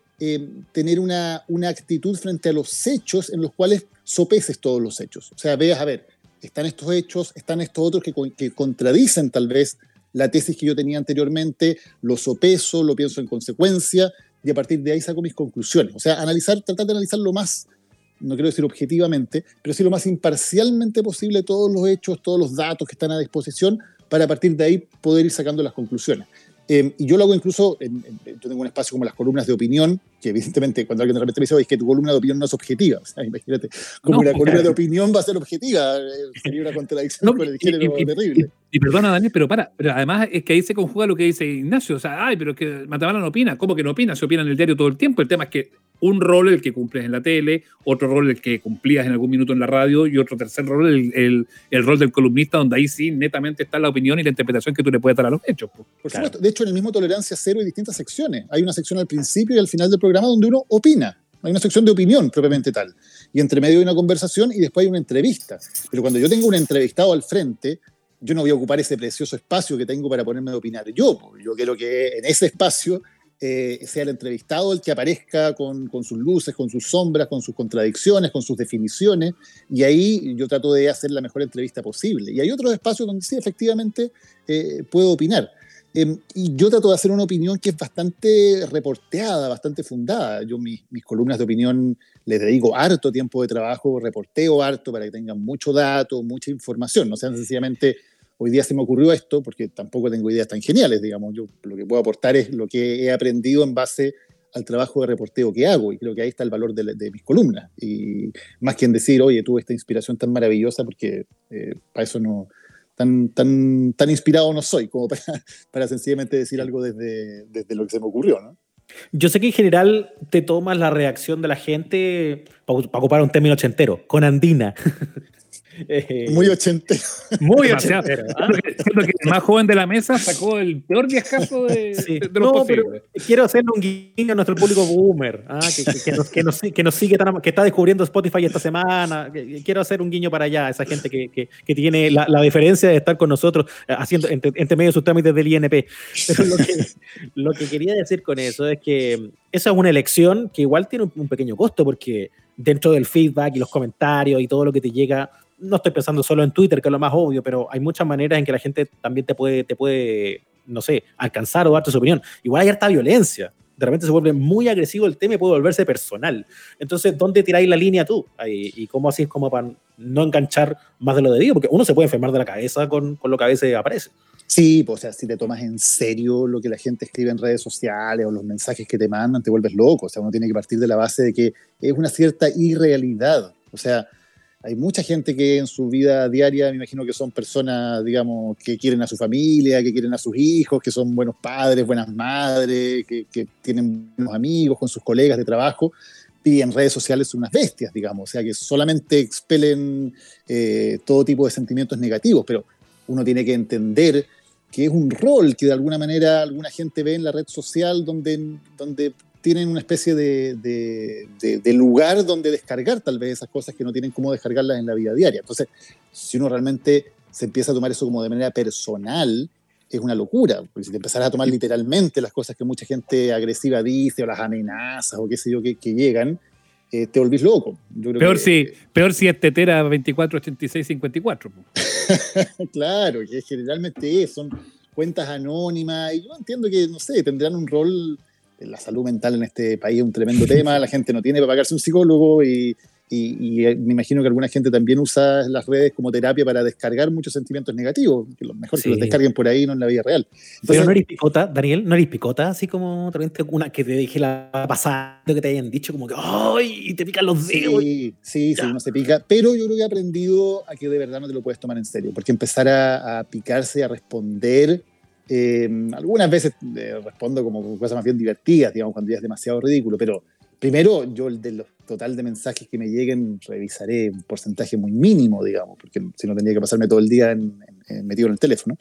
tener una, una actitud frente a los hechos en los cuales sopeses todos los hechos. O sea, veas, a ver, están estos hechos, están estos otros que, que contradicen tal vez la tesis que yo tenía anteriormente, lo sopeso, lo pienso en consecuencia y a partir de ahí saco mis conclusiones. O sea, analizar, tratar de analizar lo más, no quiero decir objetivamente, pero sí lo más imparcialmente posible todos los hechos, todos los datos que están a disposición para a partir de ahí poder ir sacando las conclusiones. Em, y yo lo hago incluso, en, yo tengo un espacio como las columnas de opinión, que evidentemente cuando alguien de repente me dice, es que tu columna de opinión no es objetiva. O sea, imagínate, como una columna de opinión va a ser objetiva, eh, sería una contradicción con el género terrible. Y, perdona, Daniel, pero para, pero además es que ahí se conjuga lo que dice Ignacio, o sea, ay, pero es que Matamala no opina, ¿cómo que no opina? Se opina en el diario todo el tiempo, el tema es que un rol el que cumples en la tele, otro rol el que cumplías en algún minuto en la radio y otro tercer rol el, el, rol del columnista, donde ahí sí netamente está la opinión y la interpretación que tú le puedes dar a los hechos. Por supuesto, de hecho en el mismo Tolerancia Cero hay distintas secciones. Hay una sección al principio y al final del programa donde uno opina. Hay una sección de opinión propiamente tal. Y entre medio hay una conversación y después hay una entrevista. Pero cuando yo tengo un entrevistado al frente, yo no voy a ocupar ese precioso espacio que tengo para ponerme a opinar yo. Yo quiero que en ese espacio eh, sea el entrevistado el que aparezca con, sus luces, con sus sombras, con sus contradicciones, con sus definiciones, y ahí yo trato de hacer la mejor entrevista posible. Y hay otros espacios donde sí, efectivamente, eh, puedo opinar. Em, y yo trato de hacer una opinión que es bastante reporteada, bastante fundada. Yo mis, mis columnas de opinión les dedico harto tiempo de trabajo, reporteo harto para que tengan mucho dato, mucha información, no sean sencillamente hoy día se me ocurrió esto, porque tampoco tengo ideas tan geniales, digamos, yo lo que puedo aportar es lo que he aprendido en base al trabajo de reporteo que hago, y creo que ahí está el valor de, mis columnas, y más que en decir, oye, tuve esta inspiración tan maravillosa, porque eh, para eso no, tan, tan, tan inspirado no soy, como para, sencillamente decir algo desde, desde lo que se me ocurrió, ¿no? Yo sé que en general te tomas la reacción de la gente, para, ocupar un término ochentero, con andina. Eh, muy ochentero. Muy ochentero. ¿ah? Siento que el más joven de la mesa sacó el peor viajazo de, de, los no, pero quiero hacerle un guiño a nuestro público boomer, ¿ah? que, que, nos, que, nos, que, nos, sigue, que está descubriendo Spotify esta semana. Quiero hacer un guiño para allá, esa gente que, tiene la, la, diferencia de estar con nosotros eh, haciendo entre, medio de sus trámites del INP. Pero lo que, lo que quería decir con eso es que esa es una elección que igual tiene un pequeño costo, porque dentro del feedback y los comentarios y todo lo que te llega no estoy pensando solo en Twitter, que es lo más obvio, pero hay muchas maneras en que la gente también te puede, te puede no sé, alcanzar o darte su opinión. Igual hay harta violencia. De repente se vuelve muy agresivo el tema y puede volverse personal. Entonces, ¿dónde tiráis la línea tú? ¿Y cómo así es como para no enganchar más de lo debido? Porque uno se puede enfermar de la cabeza con, con lo que a veces aparece. Sí, pues, o sea, si te tomas en serio lo que la gente escribe en redes sociales o los mensajes que te mandan, te vuelves loco. O sea, uno tiene que partir de la base de que es una cierta irrealidad. O sea, hay mucha gente que en su vida diaria, me imagino que son personas, digamos, que quieren a su familia, que quieren a sus hijos, que son buenos padres, buenas madres, que, tienen buenos amigos con sus colegas de trabajo, y en redes sociales son unas bestias, digamos, o sea, que solamente expelen eh, todo tipo de sentimientos negativos, pero uno tiene que entender que es un rol que de alguna manera alguna gente ve en la red social donde, donde tienen una especie de, de, lugar donde descargar tal vez esas cosas que no tienen cómo descargarlas en la vida diaria. Entonces, si uno realmente se empieza a tomar eso como de manera personal, es una locura, porque si te empezarás a tomar literalmente las cosas que mucha gente agresiva dice o las amenazas o qué sé yo que, llegan, eh, te volvís loco. peor, si, peor si es tetera 248654. claro, que generalmente son cuentas anónimas y yo entiendo que, no sé, tendrán un rol la salud mental en este país es un tremendo tema, la gente no tiene para pagarse un psicólogo y, y, eh, me imagino que alguna gente también usa las redes como terapia para descargar muchos sentimientos negativos, que lo mejor que los descarguen por ahí, no en la vida real. Pero no eres picota, Daniel, no eres picota, así como una que te dije la pasada, que te hayan dicho como que ¡ay! y te pican los dedos. Sí, sí, sí, uno se pica, pero yo creo que he aprendido a que de verdad no te lo puedes tomar en serio, porque empezar a, a picarse, a responder eh, algunas veces eh, respondo como cosas más bien divertidas, digamos, cuando ya es demasiado ridículo, pero primero yo el de los total de mensajes que me lleguen revisaré un porcentaje muy mínimo, digamos, porque si no tendría que pasarme todo el día metido en el teléfono.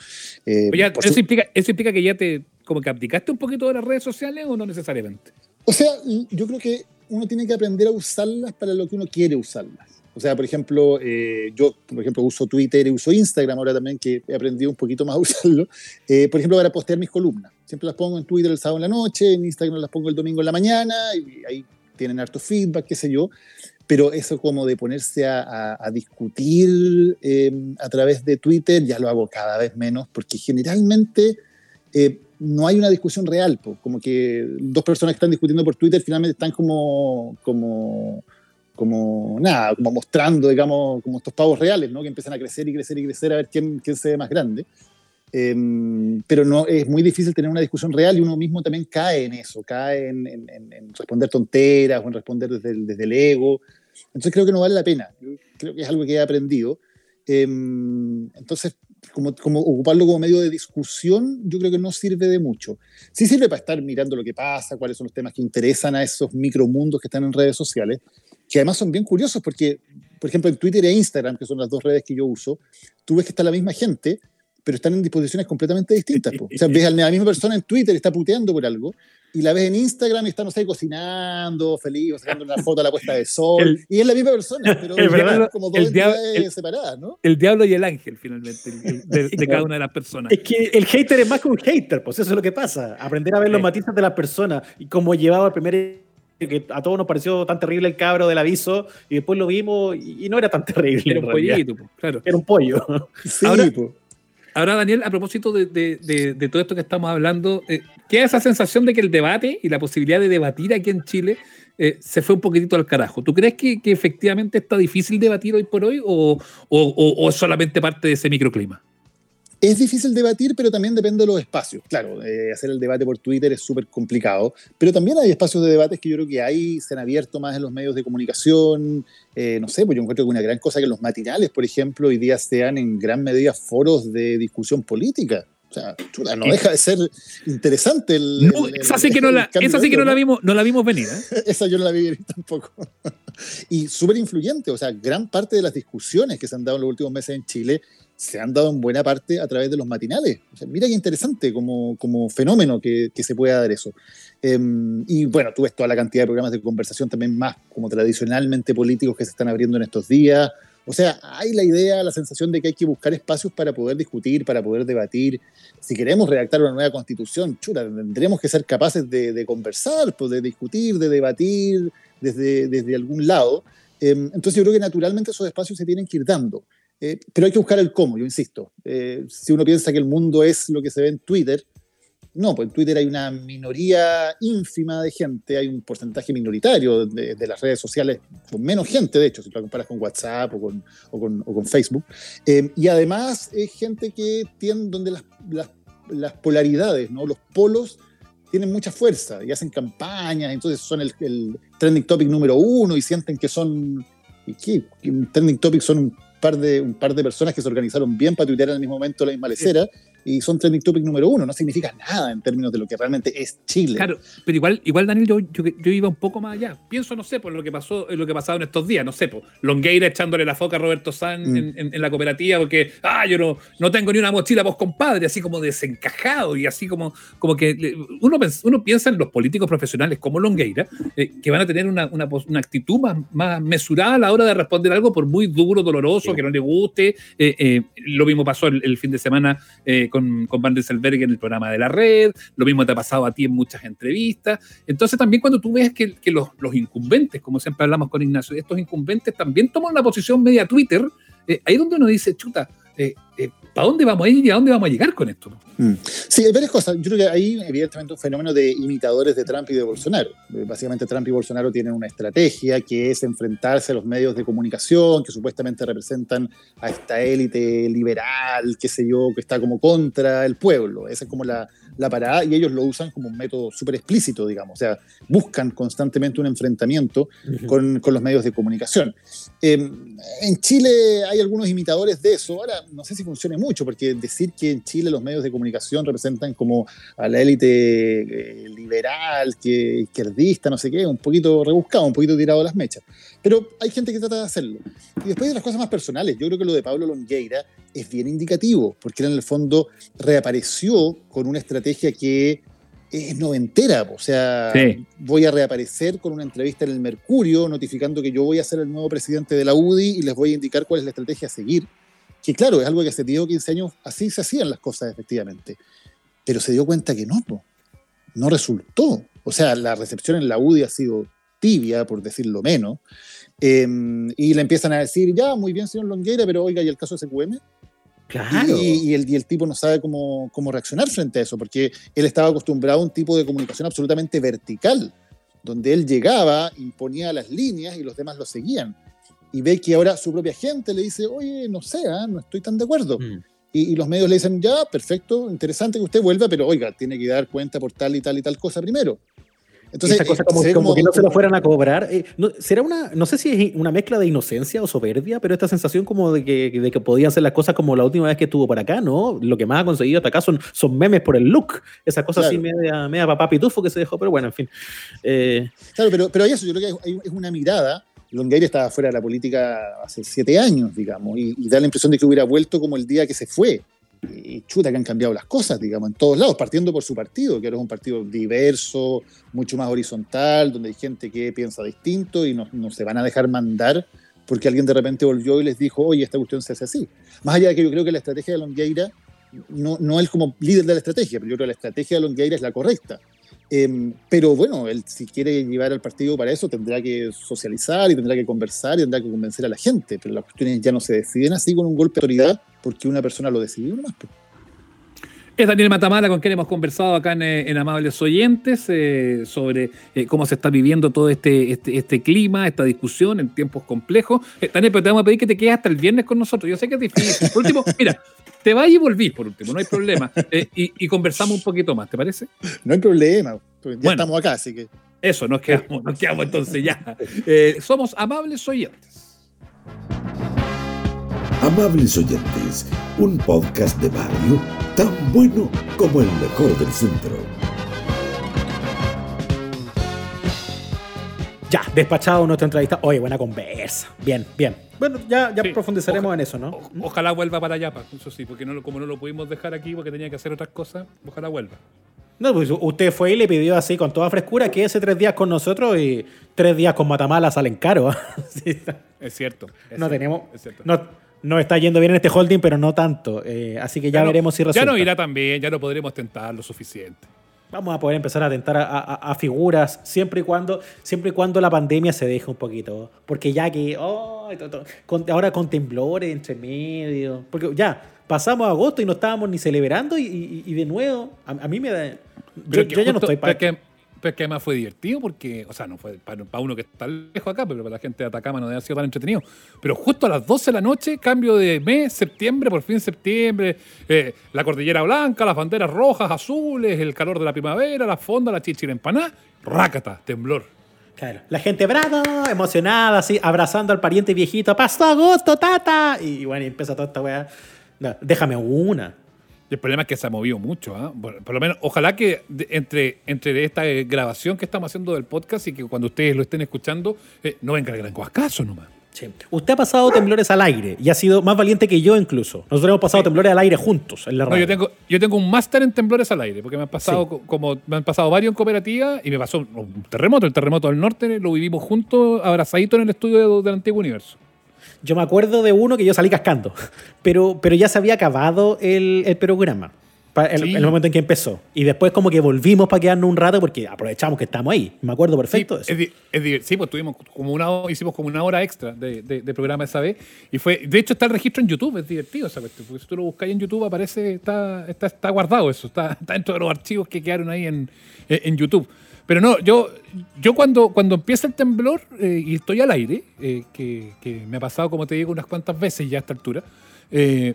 Eh, eso, implica, ¿Eso implica que ya te como que abdicaste un poquito de las redes sociales o no necesariamente? O sea, yo creo que uno tiene que aprender a usarlas para lo que uno quiere usarlas. O sea, por ejemplo, eh, yo, por ejemplo, uso Twitter y uso Instagram ahora también, que he aprendido un poquito más a usarlo. Eh, por ejemplo, para postear mis columnas. Siempre las pongo en Twitter el sábado en la noche, en Instagram las pongo el domingo en la mañana, y ahí tienen harto feedback, qué sé yo. Pero eso como de ponerse a, discutir em, a través de Twitter, ya lo hago cada vez menos, porque generalmente eh, no hay una discusión real. Como que dos personas que están discutiendo por Twitter finalmente están como... como como nada, como mostrando, digamos, como estos pavos reales, ¿no? Que empiezan a crecer y crecer y crecer a ver quién, quién se ve más grande. Em, pero no, es muy difícil tener una discusión real y uno mismo también cae en eso, cae en, en, responder tonteras o en responder desde el, desde el, ego. Entonces creo que no vale la pena. creo que es algo que he aprendido. Em, entonces, como, como, ocuparlo como medio de discusión, yo creo que no sirve de mucho. Sí sirve para estar mirando lo que pasa, cuáles son los temas que interesan a esos micromundos que están en redes sociales, que además son bien curiosos porque, por ejemplo, en Twitter e Instagram, que son las dos redes que yo uso, tú ves que está la misma gente, pero están en disposiciones completamente distintas. O sea, ves a la misma persona en Twitter, está puteando por algo, y la ves en Instagram y está, no sé, cocinando, feliz, o sacando una foto a la puesta de sol, y es la misma persona, pero es como dos entidades separadas, ¿no? El diablo y el ángel, finalmente, de, cada una de las personas. Es que el hater es más que un hater, pues eso es lo que pasa. Aprender a ver los matices de la persona y cómo llevaba el primer que a todos nos pareció tan terrible el cabro del aviso y después lo vimos y, no era tan terrible. Era un pollito, claro. Era un pollo. ahora, Daniel, a propósito de, todo esto que estamos hablando, eh, queda esa sensación de que el debate y la posibilidad de debatir aquí en Chile eh, se fue un poquitito al carajo. ¿Tú crees que, efectivamente está difícil debatir hoy por hoy o, o es solamente parte de ese microclima? Es difícil debatir, pero también depende de los espacios. Claro, eh, hacer el debate por Twitter es súper complicado, pero también hay espacios de debates que yo creo que hay, se han abierto más en los medios de comunicación. Eh, no sé, pues yo encuentro que una gran cosa que los matinales, por ejemplo, hoy día sean en gran medida foros de discusión política. O sea, no deja de ser interesante el. No, esa sí que no la, esa sí que no la vimos, no la vimos venir. ¿eh? esa yo no la vi venir tampoco. y súper influyente. O sea, gran parte de las discusiones que se han dado en los últimos meses en Chile se han dado en buena parte a través de los matinales. mira qué interesante como, como fenómeno que, que, se pueda dar eso. Em, y bueno, tú ves toda la cantidad de programas de conversación también más como tradicionalmente políticos que se están abriendo en estos días. O sea, hay la idea, la sensación de que hay que buscar espacios para poder discutir, para poder debatir. Si queremos redactar una nueva constitución, chura, tendremos que ser capaces de, de conversar, pues, de discutir, de debatir desde, desde algún lado. Em, entonces yo creo que naturalmente esos espacios se tienen que ir dando. Eh, pero hay que buscar el cómo, yo insisto. Eh, si uno piensa que el mundo es lo que se ve en Twitter, no, pues en Twitter hay una minoría ínfima de gente, hay un porcentaje minoritario de, las redes sociales, con menos gente, de hecho, si lo comparas con WhatsApp o con, o con, Facebook. Eh, y además es gente que tiene, donde las, las, polaridades, ¿no? los polos, tienen mucha fuerza y hacen campañas, entonces son el, trending topic número uno y sienten que son. ¿Y qué? Trending topic son par de, un par de personas que se organizaron bien para tuitear en el mismo momento la misma lecera y son trending topic número uno. No significa nada en términos de lo que realmente es Chile. Claro, pero igual, igual Daniel, yo, yo, iba un poco más allá. Pienso, no sé, por lo que pasó, lo que ha pasado en estos días, no sé, por Longueira echándole la foca a Roberto San mm. en, la cooperativa porque, ah, yo no, no tengo ni una mochila vos compadre, así como desencajado y así como, como que uno, uno piensa en los políticos profesionales como Longueira, eh, que van a tener una, una, una, actitud más, más mesurada a la hora de responder algo por muy duro, doloroso, que no le guste. Eh, eh, lo mismo pasó el, fin de semana con, con Van en el programa de la red, lo mismo te ha pasado a ti en muchas entrevistas. Entonces también cuando tú ves que, que los, los, incumbentes, como siempre hablamos con Ignacio, estos incumbentes también toman una posición media Twitter, eh, ahí es donde uno dice, chuta, eh, ¿para dónde vamos a ir y a dónde vamos a llegar con esto? Mm. Sí, hay varias cosas. Yo creo que hay evidentemente un fenómeno de imitadores de Trump y de Bolsonaro. Eh, básicamente Trump y Bolsonaro tienen una estrategia que es enfrentarse a los medios de comunicación que supuestamente representan a esta élite liberal, qué sé yo, que está como contra el pueblo. Esa es como la, la parada y ellos lo usan como un método súper explícito, digamos. O sea, buscan constantemente un enfrentamiento con, con, los medios de comunicación. Eh, en Chile hay algunos imitadores de eso. Ahora, no sé si funcione mucho, porque decir que en Chile los medios de comunicación representan como a la élite eh, liberal, que izquierdista, no sé qué, un poquito rebuscado, un poquito tirado a las mechas. Pero hay gente que trata de hacerlo. Y después de las cosas más personales, yo creo que lo de Pablo Longueira es bien indicativo, porque en el fondo reapareció con una estrategia que es noventera, o sea, voy a reaparecer con una entrevista en el Mercurio notificando que yo voy a ser el nuevo presidente de la UDI y les voy a indicar cuál es la estrategia a seguir. Que claro, es algo que hace 10 o 15 años así se hacían las cosas efectivamente, pero se dio cuenta que no, no resultó. O sea, la recepción en la UDI ha sido tibia, por decirlo menos, em, y le empiezan a decir, ya, muy bien, señor Longueira, pero oiga, ¿y el caso de SQM? Claro. Y, el, y, el, tipo no sabe cómo, cómo, reaccionar frente a eso, porque él estaba acostumbrado a un tipo de comunicación absolutamente vertical, donde él llegaba, imponía las líneas y los demás lo seguían. Y ve que ahora su propia gente le dice, oye, no sé, ¿ah? no estoy tan de acuerdo. Mm. Y, y, los medios le dicen, ya, perfecto, interesante que usted vuelva, pero oiga, tiene que dar cuenta por tal y tal y tal cosa primero. Entonces, Esa cosa como, como, que no se lo fueran a cobrar. Eh, no, será una, no sé si es una mezcla de inocencia o soberbia, pero esta sensación como de que, de que podían hacer las cosas como la última vez que estuvo por acá, ¿no? Lo que más ha conseguido hasta acá son, son memes por el look. Esa cosa así media, media papá pitufo que se dejó, pero bueno, en fin. Eh, claro, pero, pero eso, yo creo que es una mirada. Longueira estaba fuera de la política hace siete años, digamos, y, da la impresión de que hubiera vuelto como el día que se fue y chuta que han cambiado las cosas, digamos, en todos lados, partiendo por su partido, que ahora es un partido diverso, mucho más horizontal, donde hay gente que piensa distinto y no, no, se van a dejar mandar porque alguien de repente volvió y les dijo, oye, esta cuestión se hace así. Más allá de que yo creo que la estrategia de Longueira, no, no él como líder de la estrategia, pero yo creo que la estrategia de Longueira es la correcta. Eh, pero bueno, él si quiere llevar al partido para eso tendrá que socializar y tendrá que conversar y tendrá que convencer a la gente, pero las cuestiones ya no se deciden así con un golpe de autoridad porque una persona lo decidió nomás. Pues. Es Daniel Matamala con quien hemos conversado acá en, en Amables Oyentes eh, sobre eh, cómo se está viviendo todo este, este, este, clima, esta discusión en tiempos complejos. Eh, Daniel, pero te vamos a pedir que te quedes hasta el viernes con nosotros. Yo sé que es difícil. Por último, mira, te vas y volvís, por último, no hay problema. Eh, y, y, conversamos un poquito más, ¿te parece? No hay problema, pues ya bueno, estamos acá, así que. Eso, nos quedamos, nos quedamos entonces ya. Eh, somos amables oyentes. Amables oyentes, un podcast de barrio tan bueno como el mejor del centro. Ya, despachado nuestra entrevista. Oye, buena conversa. Bien, bien. Bueno, ya, ya sí. profundizaremos en eso, ¿no? O, ojalá vuelva para allá, eso sí, porque no, como no lo pudimos dejar aquí porque tenía que hacer otras cosas, ojalá vuelva. No, pues usted fue y le pidió así con toda frescura que ese tres días con nosotros y tres días con Matamala salen caros. sí, es cierto. Es no cierto, tenemos. Es cierto. No, no está yendo bien en este holding, pero no tanto. Eh, así que ya, ya veremos no, si resulta. Ya no irá tan bien, ya no podremos tentar lo suficiente. Vamos a poder empezar a tentar a, a, a, figuras siempre y cuando siempre y cuando la pandemia se deje un poquito. Porque ya que oh, con, ahora con temblores entre medio. Porque ya pasamos agosto y no estábamos ni celebrando y, y, y de nuevo a, mí me da... Yo, yo ya no estoy para... Que, pero es que además fue divertido porque, o sea, no fue para, para, uno que está lejos acá, pero para la gente de Atacama no debe sido tan entretenido. Pero justo a las 12 de la noche, cambio de mes, septiembre, por fin septiembre, eh, la cordillera blanca, las banderas rojas, azules, el calor de la primavera, la fonda, la chichira empaná, rácata, temblor. Claro. La gente brava, emocionada, así, abrazando al pariente viejito, pasó agosto, tata. Y bueno, y empieza toda esta weá. No, déjame una. El problema es que se ha movido mucho. ¿eh? Por, por, lo menos, ojalá que entre, entre esta grabación que estamos haciendo del podcast y que cuando ustedes lo estén escuchando, eh, no venga el gran cuascazo nomás. Sí. Usted ha pasado temblores al aire y ha sido más valiente que yo incluso. Nosotros hemos pasado sí. temblores al aire juntos en la radio. No, yo, tengo, yo tengo un máster en temblores al aire porque me han pasado sí. como me han pasado varios en cooperativa y me pasó un terremoto, el terremoto del norte, lo vivimos juntos, abrazaditos en el estudio de, del antiguo universo. Yo me acuerdo de uno que yo salí cascando, pero, pero ya se había acabado el, el programa. El, Sí. el momento en que empezó. Y después como que volvimos para quedarnos un rato porque aprovechamos que estamos ahí. Me acuerdo perfecto de Sí, eso. es es sí, pues tuvimos como una hicimos como una hora extra de, de- de programa esa vez. Y fue, de hecho está el registro en YouTube, es divertido esa cuestión, porque si tú lo buscáis en YouTube aparece, está, está, está guardado eso, está, está dentro de los archivos que quedaron ahí en- en YouTube. Pero no, yo, yo cuando, cuando empieza el temblor eh, y estoy al aire, eh, que, que me ha pasado, como te digo, unas cuantas veces ya a esta altura, eh,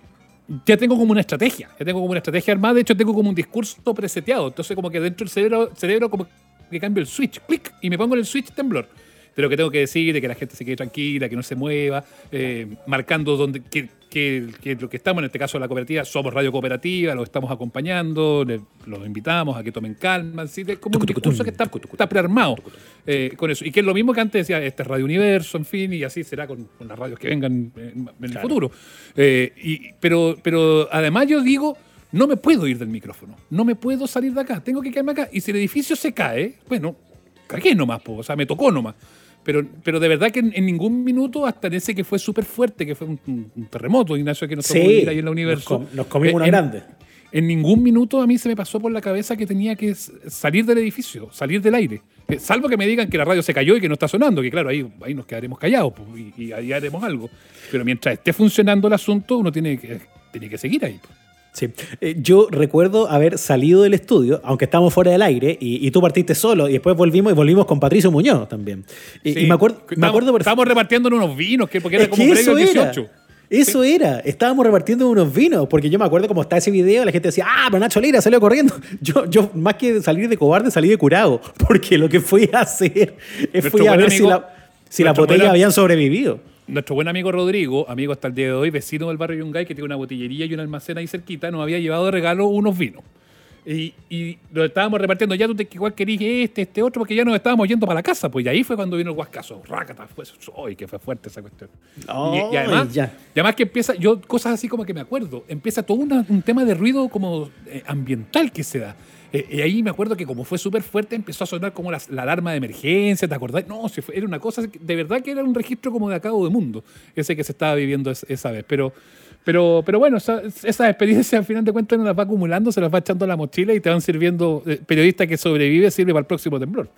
ya tengo como una estrategia, ya tengo como una estrategia armada, de hecho tengo como un discurso preseteado, entonces como que dentro del cerebro, cerebro como que cambio el switch, clic, y me pongo en el switch temblor. De lo que tengo que decir, de que la gente se quede tranquila, que no se mueva, marcando donde, que- que lo que estamos, en este caso la cooperativa, somos radio cooperativa, los estamos acompañando, le- los invitamos a que tomen calma, así, de- como un discurso que está, está prearmado eh, con eso. Y que es lo mismo que antes decía, este es Radio Universo, en fin, y así será con, con las radios que vengan en, en el futuro. Eh, y, pero, pero además yo digo, no me puedo ir del micrófono, no me puedo salir de acá, tengo que quedarme acá. Y si el edificio se cae, bueno, cagué nomás, po, o sea, me tocó nomás. Pero, pero de verdad que en, en ningún minuto, hasta en ese que fue súper fuerte, que fue un, un- terremoto, Ignacio, que nos tocó Sí, ahí en la nos Universo. com- nos comimos Eh, una en- grande. En ningún minuto a mí se me pasó por la cabeza que tenía que salir del edificio, salir del aire. Eh, Salvo que me digan que la radio se cayó y que no está sonando, que claro, ahí, ahí nos quedaremos callados pues, y, y ahí haremos algo. Pero mientras esté funcionando el asunto, uno tiene que, tiene que seguir ahí. Sí. Eh, yo recuerdo haber salido del estudio, aunque estábamos fuera del aire, y, y tú partiste solo, y después volvimos y volvimos con Patricio Muñoz también. Y, Sí. y me acuerdo, me Estábamos- acuerdo. Estábamos repartiendo unos vinos, que, porque era Es como que eso era. 18. Eso era. Estábamos repartiendo unos vinos, porque yo me acuerdo cómo está ese video, la gente decía, ah, pero Nacho Lira salió corriendo. Yo, yo más que salir de cobarde, salí de curado, porque lo que fui a hacer es fui a ver si, la, si las botellas habían sobrevivido. Nuestro buen amigo Rodrigo, amigo hasta el día de hoy, vecino del barrio Yungay, que tiene una botillería y un almacén ahí cerquita, nos había llevado de regalo unos vinos. Y, y lo estábamos repartiendo, ya tú te igual querís este, este otro, porque ya nos estábamos yendo para la casa. Pues y ahí fue cuando vino el guascazo. Rácata, fue, ¡ay, que fue fuerte esa cuestión! y, y Ay, además, ya. y además que empieza, yo cosas así como que me acuerdo, empieza todo una- un tema de ruido como eh, ambiental que se da. Eh, y ahí me acuerdo que como fue súper fuerte, empezó a sonar como la, la alarma de emergencia, ¿te acordás? No, se fue- era una cosa, de verdad que era un registro como de acabo de mundo, ese que se estaba viviendo es- esa vez. Pero, pero, pero bueno, esa- esas experiencias al final de cuentas uno las va acumulando, se las va echando a la mochila y te van sirviendo, eh, periodista que sobrevive sirve para el próximo temblor.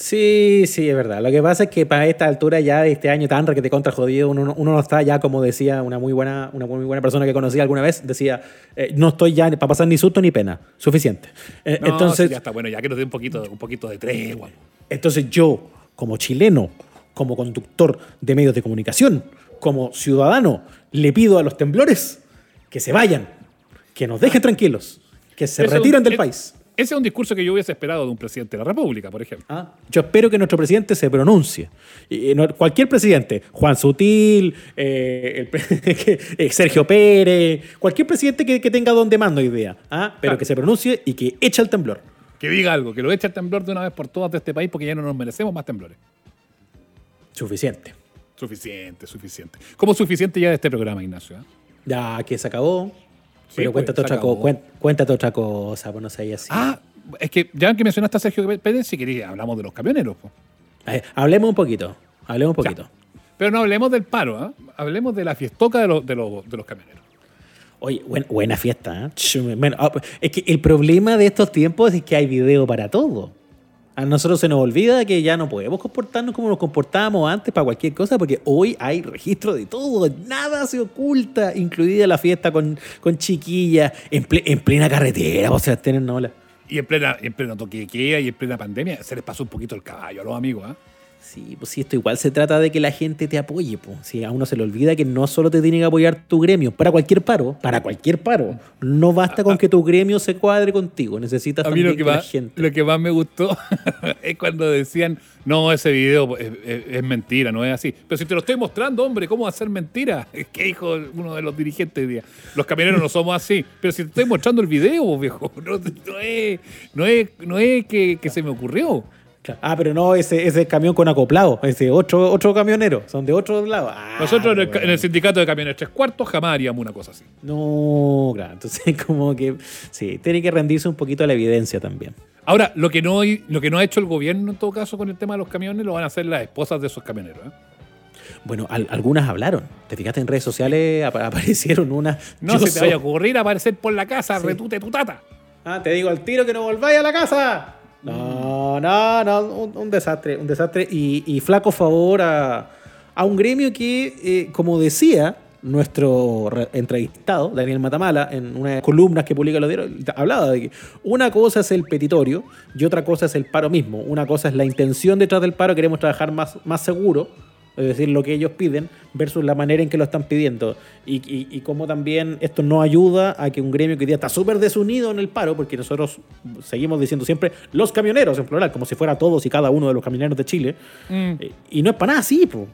Sí, sí, es verdad. Lo que pasa es que para esta altura ya de este año tan que te contra jodido, uno, no- uno no está ya, como decía una muy buena, una muy buena persona que conocí alguna vez, decía, eh, no estoy ya para pasar ni susto ni pena, suficiente. Eh, No, entonces, sí, ya está bueno, ya que nos dé un poquito, un poquito de tregua. entonces yo, como chileno, como conductor de medios de comunicación, como ciudadano, le pido a los temblores que se vayan, que nos dejen tranquilos, que se Eso- retiren del país. Ese es un discurso que yo hubiese esperado de un presidente de la República, por ejemplo. Ah, Yo espero que nuestro presidente se pronuncie. Y, no- cualquier presidente, Juan Sutil, eh, el eh, Sergio Pérez, cualquier presidente que, que tenga donde mando idea, ¿ah? pero Claro. que se pronuncie y que eche el temblor. Que diga algo, que lo eche el temblor de una vez por todas de este país porque ya no nos merecemos más temblores. Suficiente. Suficiente, suficiente. Como suficiente ya de este programa, Ignacio. ¿eh? Ya que se acabó. Sí, pero pues, cuéntate, otra co- cuéntate otra cosa, pues no sé así. Ah, es que ya que mencionaste a Sergio Pérez, si querías, hablamos de los camioneros. po. Eh, hablemos un poquito. Hablemos un Ya. poquito. Pero no hablemos del paro, ¿ah? hablemos de la fiestoca de los, de los, de los camioneros. Oye, buen- buena fiesta, ¿eh? Bueno, ah, es que el problema de estos tiempos es que hay video para todo. A nosotros se nos olvida que ya no podemos comportarnos como nos comportábamos antes para cualquier cosa, porque hoy hay registro de todo, nada se oculta, incluida la fiesta con, con chiquillas, en, ple- en plena carretera, o sea, tienen no la- Y en plena, en pleno toque y en plena pandemia, se les pasó un poquito el caballo a los amigos. ¿ah? Sí, pues sí, esto igual se trata de que la gente te apoye, pues. Si a uno se le olvida que no solo te tiene que apoyar tu gremio para cualquier paro, para cualquier paro, no basta con que tu gremio se cuadre contigo, necesitas A mí también lo que, que la más, gente. lo que más me gustó es cuando decían, no, ese video es, es- es mentira, no es así. Pero si te lo estoy mostrando, hombre, ¿cómo va a ser mentira? Es que dijo uno de los dirigentes hoy día. Los camioneros no somos así. Pero si te estoy mostrando el video, viejo, no, no es, no es, no es que, que se me ocurrió. Claro. Ah, pero no, ese, ese camión con acoplado, ese otro, otro camionero, son de otro lado. Ah, Nosotros en el, bueno. en el sindicato de camiones tres cuartos jamás haríamos una cosa así. No, claro, entonces como que sí, tiene que rendirse un poquito a la evidencia también. Ahora, lo que, no, lo que no ha hecho el gobierno en todo caso con el tema de los camiones lo van a hacer las esposas de esos camioneros. ¿eh? Bueno, al- algunas hablaron. ¿Te fijaste en redes sociales? Ap- aparecieron unas. No Yo se te soy- vaya a ocurrir aparecer por la casa, Sí. retute tu tata. Ah, te digo al tiro que no volváis a la casa. No, no, no, un, un desastre, un desastre. Y, y flaco favor a, a un gremio que, eh, como decía nuestro re- entrevistado, Daniel Matamala, en una de las columnas que publica los diarios, hablaba de que una cosa es el petitorio y otra cosa es el paro mismo. Una cosa es la intención detrás del paro, queremos trabajar más, más seguro, es decir, lo que ellos piden, versus la manera en que lo están pidiendo. Y, y, y cómo también esto no ayuda a que un gremio que hoy día está súper desunido en el paro, porque nosotros seguimos diciendo siempre los camioneros en plural, como si fuera todos y cada uno de los camioneros de Chile. Eh, Y no es para nada así, po.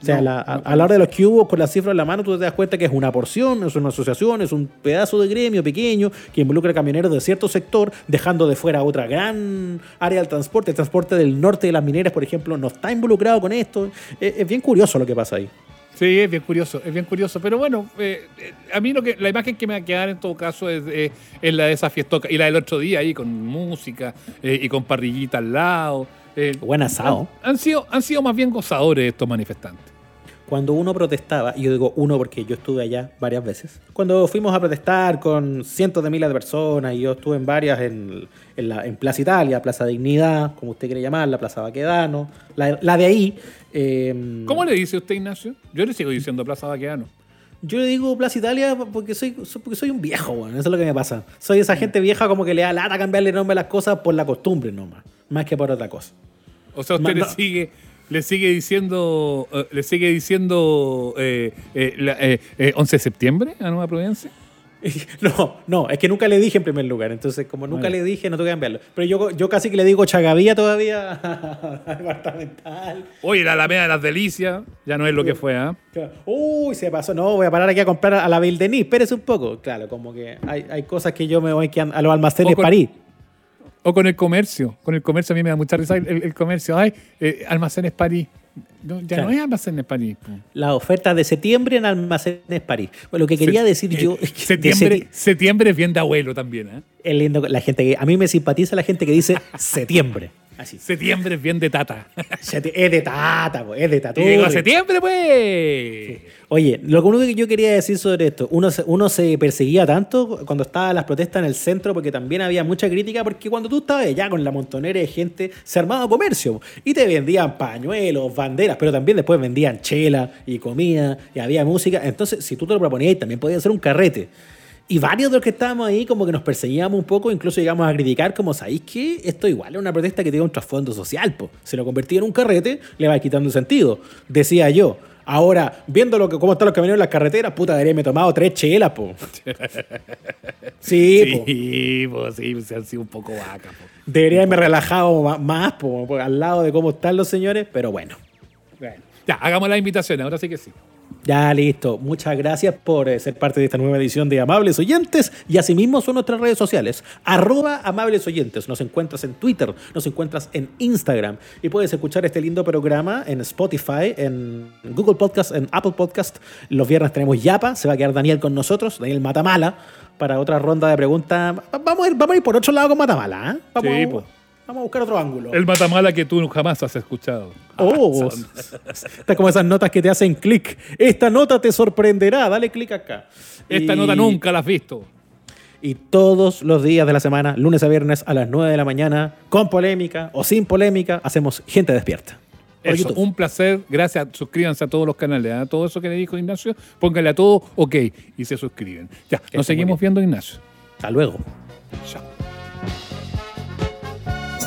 O sea, No, la- a, a la hora de los que hubo con la cifra en la mano, tú te das cuenta que es una porción, es una asociación, es un pedazo de gremio pequeño que involucra camioneros de cierto sector, dejando de fuera otra gran área del transporte. El transporte del norte de las mineras, por ejemplo, no está involucrado con esto. Es, es bien curioso lo que pasa ahí. Sí, es bien curioso, es bien curioso. Pero bueno, eh, eh, a mí lo que, la imagen que me va a quedar en todo caso es, eh, es la de esa fiestoca. Y la del otro día ahí con música eh, y con parrillita al lado. Eh, Buen asado. Han, han sido, han sido más bien gozadores estos manifestantes. Cuando uno protestaba, y yo digo uno porque yo estuve allá varias veces, cuando fuimos a protestar con cientos de miles de personas, y yo estuve en varias en, en, la, en Plaza Italia, Plaza Dignidad, como usted quiere llamarla, Plaza Baquedano, la, la de ahí. eh, ¿Cómo le dice usted, Ignacio? Yo le sigo diciendo Plaza Baqueano. Yo le digo Plaza Italia porque soy, so- porque soy un viejo, bueno, eso es lo que me pasa. Soy esa gente vieja como que le da lata cambiarle nombre a las cosas por la costumbre nomás, más que por otra cosa. O sea, usted le sigue le sigue diciendo eh, le sigue diciendo eh, eh, la- eh, eh, 11 de septiembre a Nueva Providencia. No, no, es que nunca le dije en primer lugar, entonces como nunca Ah, ya. le dije, no tengo que cambiarlo. Pero yo, yo casi que le digo Chagavía todavía departamental. Oye, la Alameda de las Delicias ya no es lo que fue, ¿ah? Claro. Uy, se pasó. No, voy a parar aquí a comprar a la Vildenis. Espérese un poco. Claro, como que hay, hay cosas que yo me voy que a los almacenes con- París. O con el comercio. Con el comercio a mí me da mucha risa el, el comercio. Ay, eh, almacenes París. No, ya Claro. no es almacenes París. po. Las ofertas de septiembre en almacenes París. Bueno, lo que quería Se- decir eh, yo es que de septiembre, septiembre es bien de abuelo también, ¿eh? es lindo la gente que a mí me simpatiza la gente que dice septiembre. Así. Septiembre es bien de tata. Es de tata, po, es de Y tatu. digo, septiembre, pues. Oye, lo único que yo quería decir sobre esto, uno se, uno se perseguía tanto cuando estaban las protestas en el centro porque también había mucha crítica porque cuando tú estabas allá con la montonera de gente se armaba comercio y te vendían pañuelos, banderas, pero también después vendían chela y comida y había música. Entonces, si tú te lo proponías, también podía ser un carrete. Y varios de los que estábamos ahí como que nos perseguíamos un poco, incluso llegamos a criticar como, ¿sabéis qué? Esto igual es una protesta que tiene un trasfondo social, po. Se lo convertía en un carrete, le va quitando sentido. Decía yo. Ahora, viendo lo que, cómo están los camioneros en las carreteras, puta, debería haberme tomado tres chelas, po. Sí, po. Sí, pues sí, se han sido un poco vaca. po. Debería haberme relajado más, po, po, al lado de cómo están los señores, pero bueno. Bueno, ya, hagamos las invitaciones, ahora sí que sí. Ya listo. Muchas gracias por eh, ser parte de esta nueva edición de Amables Oyentes. Y asimismo son nuestras redes sociales. Arroba Amables Oyentes. Nos encuentras en Twitter, nos encuentras en Instagram. Y puedes escuchar este lindo programa en Spotify, en Google Podcast, en Apple Podcast. Los viernes tenemos Yapa. Se va a quedar Daniel con nosotros, Daniel Matamala, para otra ronda de preguntas. Va- Vamos a ir, vamos a ir por otro lado con Matamala. ¿eh? Vamos, Sí, po. Vamos a buscar otro ángulo. El matamala que tú jamás has escuchado. Oh, está como esas notas que te hacen clic. Esta nota te sorprenderá. Dale clic acá. Esta Y- nota nunca la has visto. Y todos los días de la semana, lunes a viernes a las 9 de la mañana, con polémica o sin polémica, hacemos Gente Despierta. Eso, un placer. Gracias. Suscríbanse a todos los canales. A todo eso que le dijo Ignacio, pónganle a todo OK y se suscriben. Ya, nos seguimos viendo, Ignacio. Hasta luego. Chao.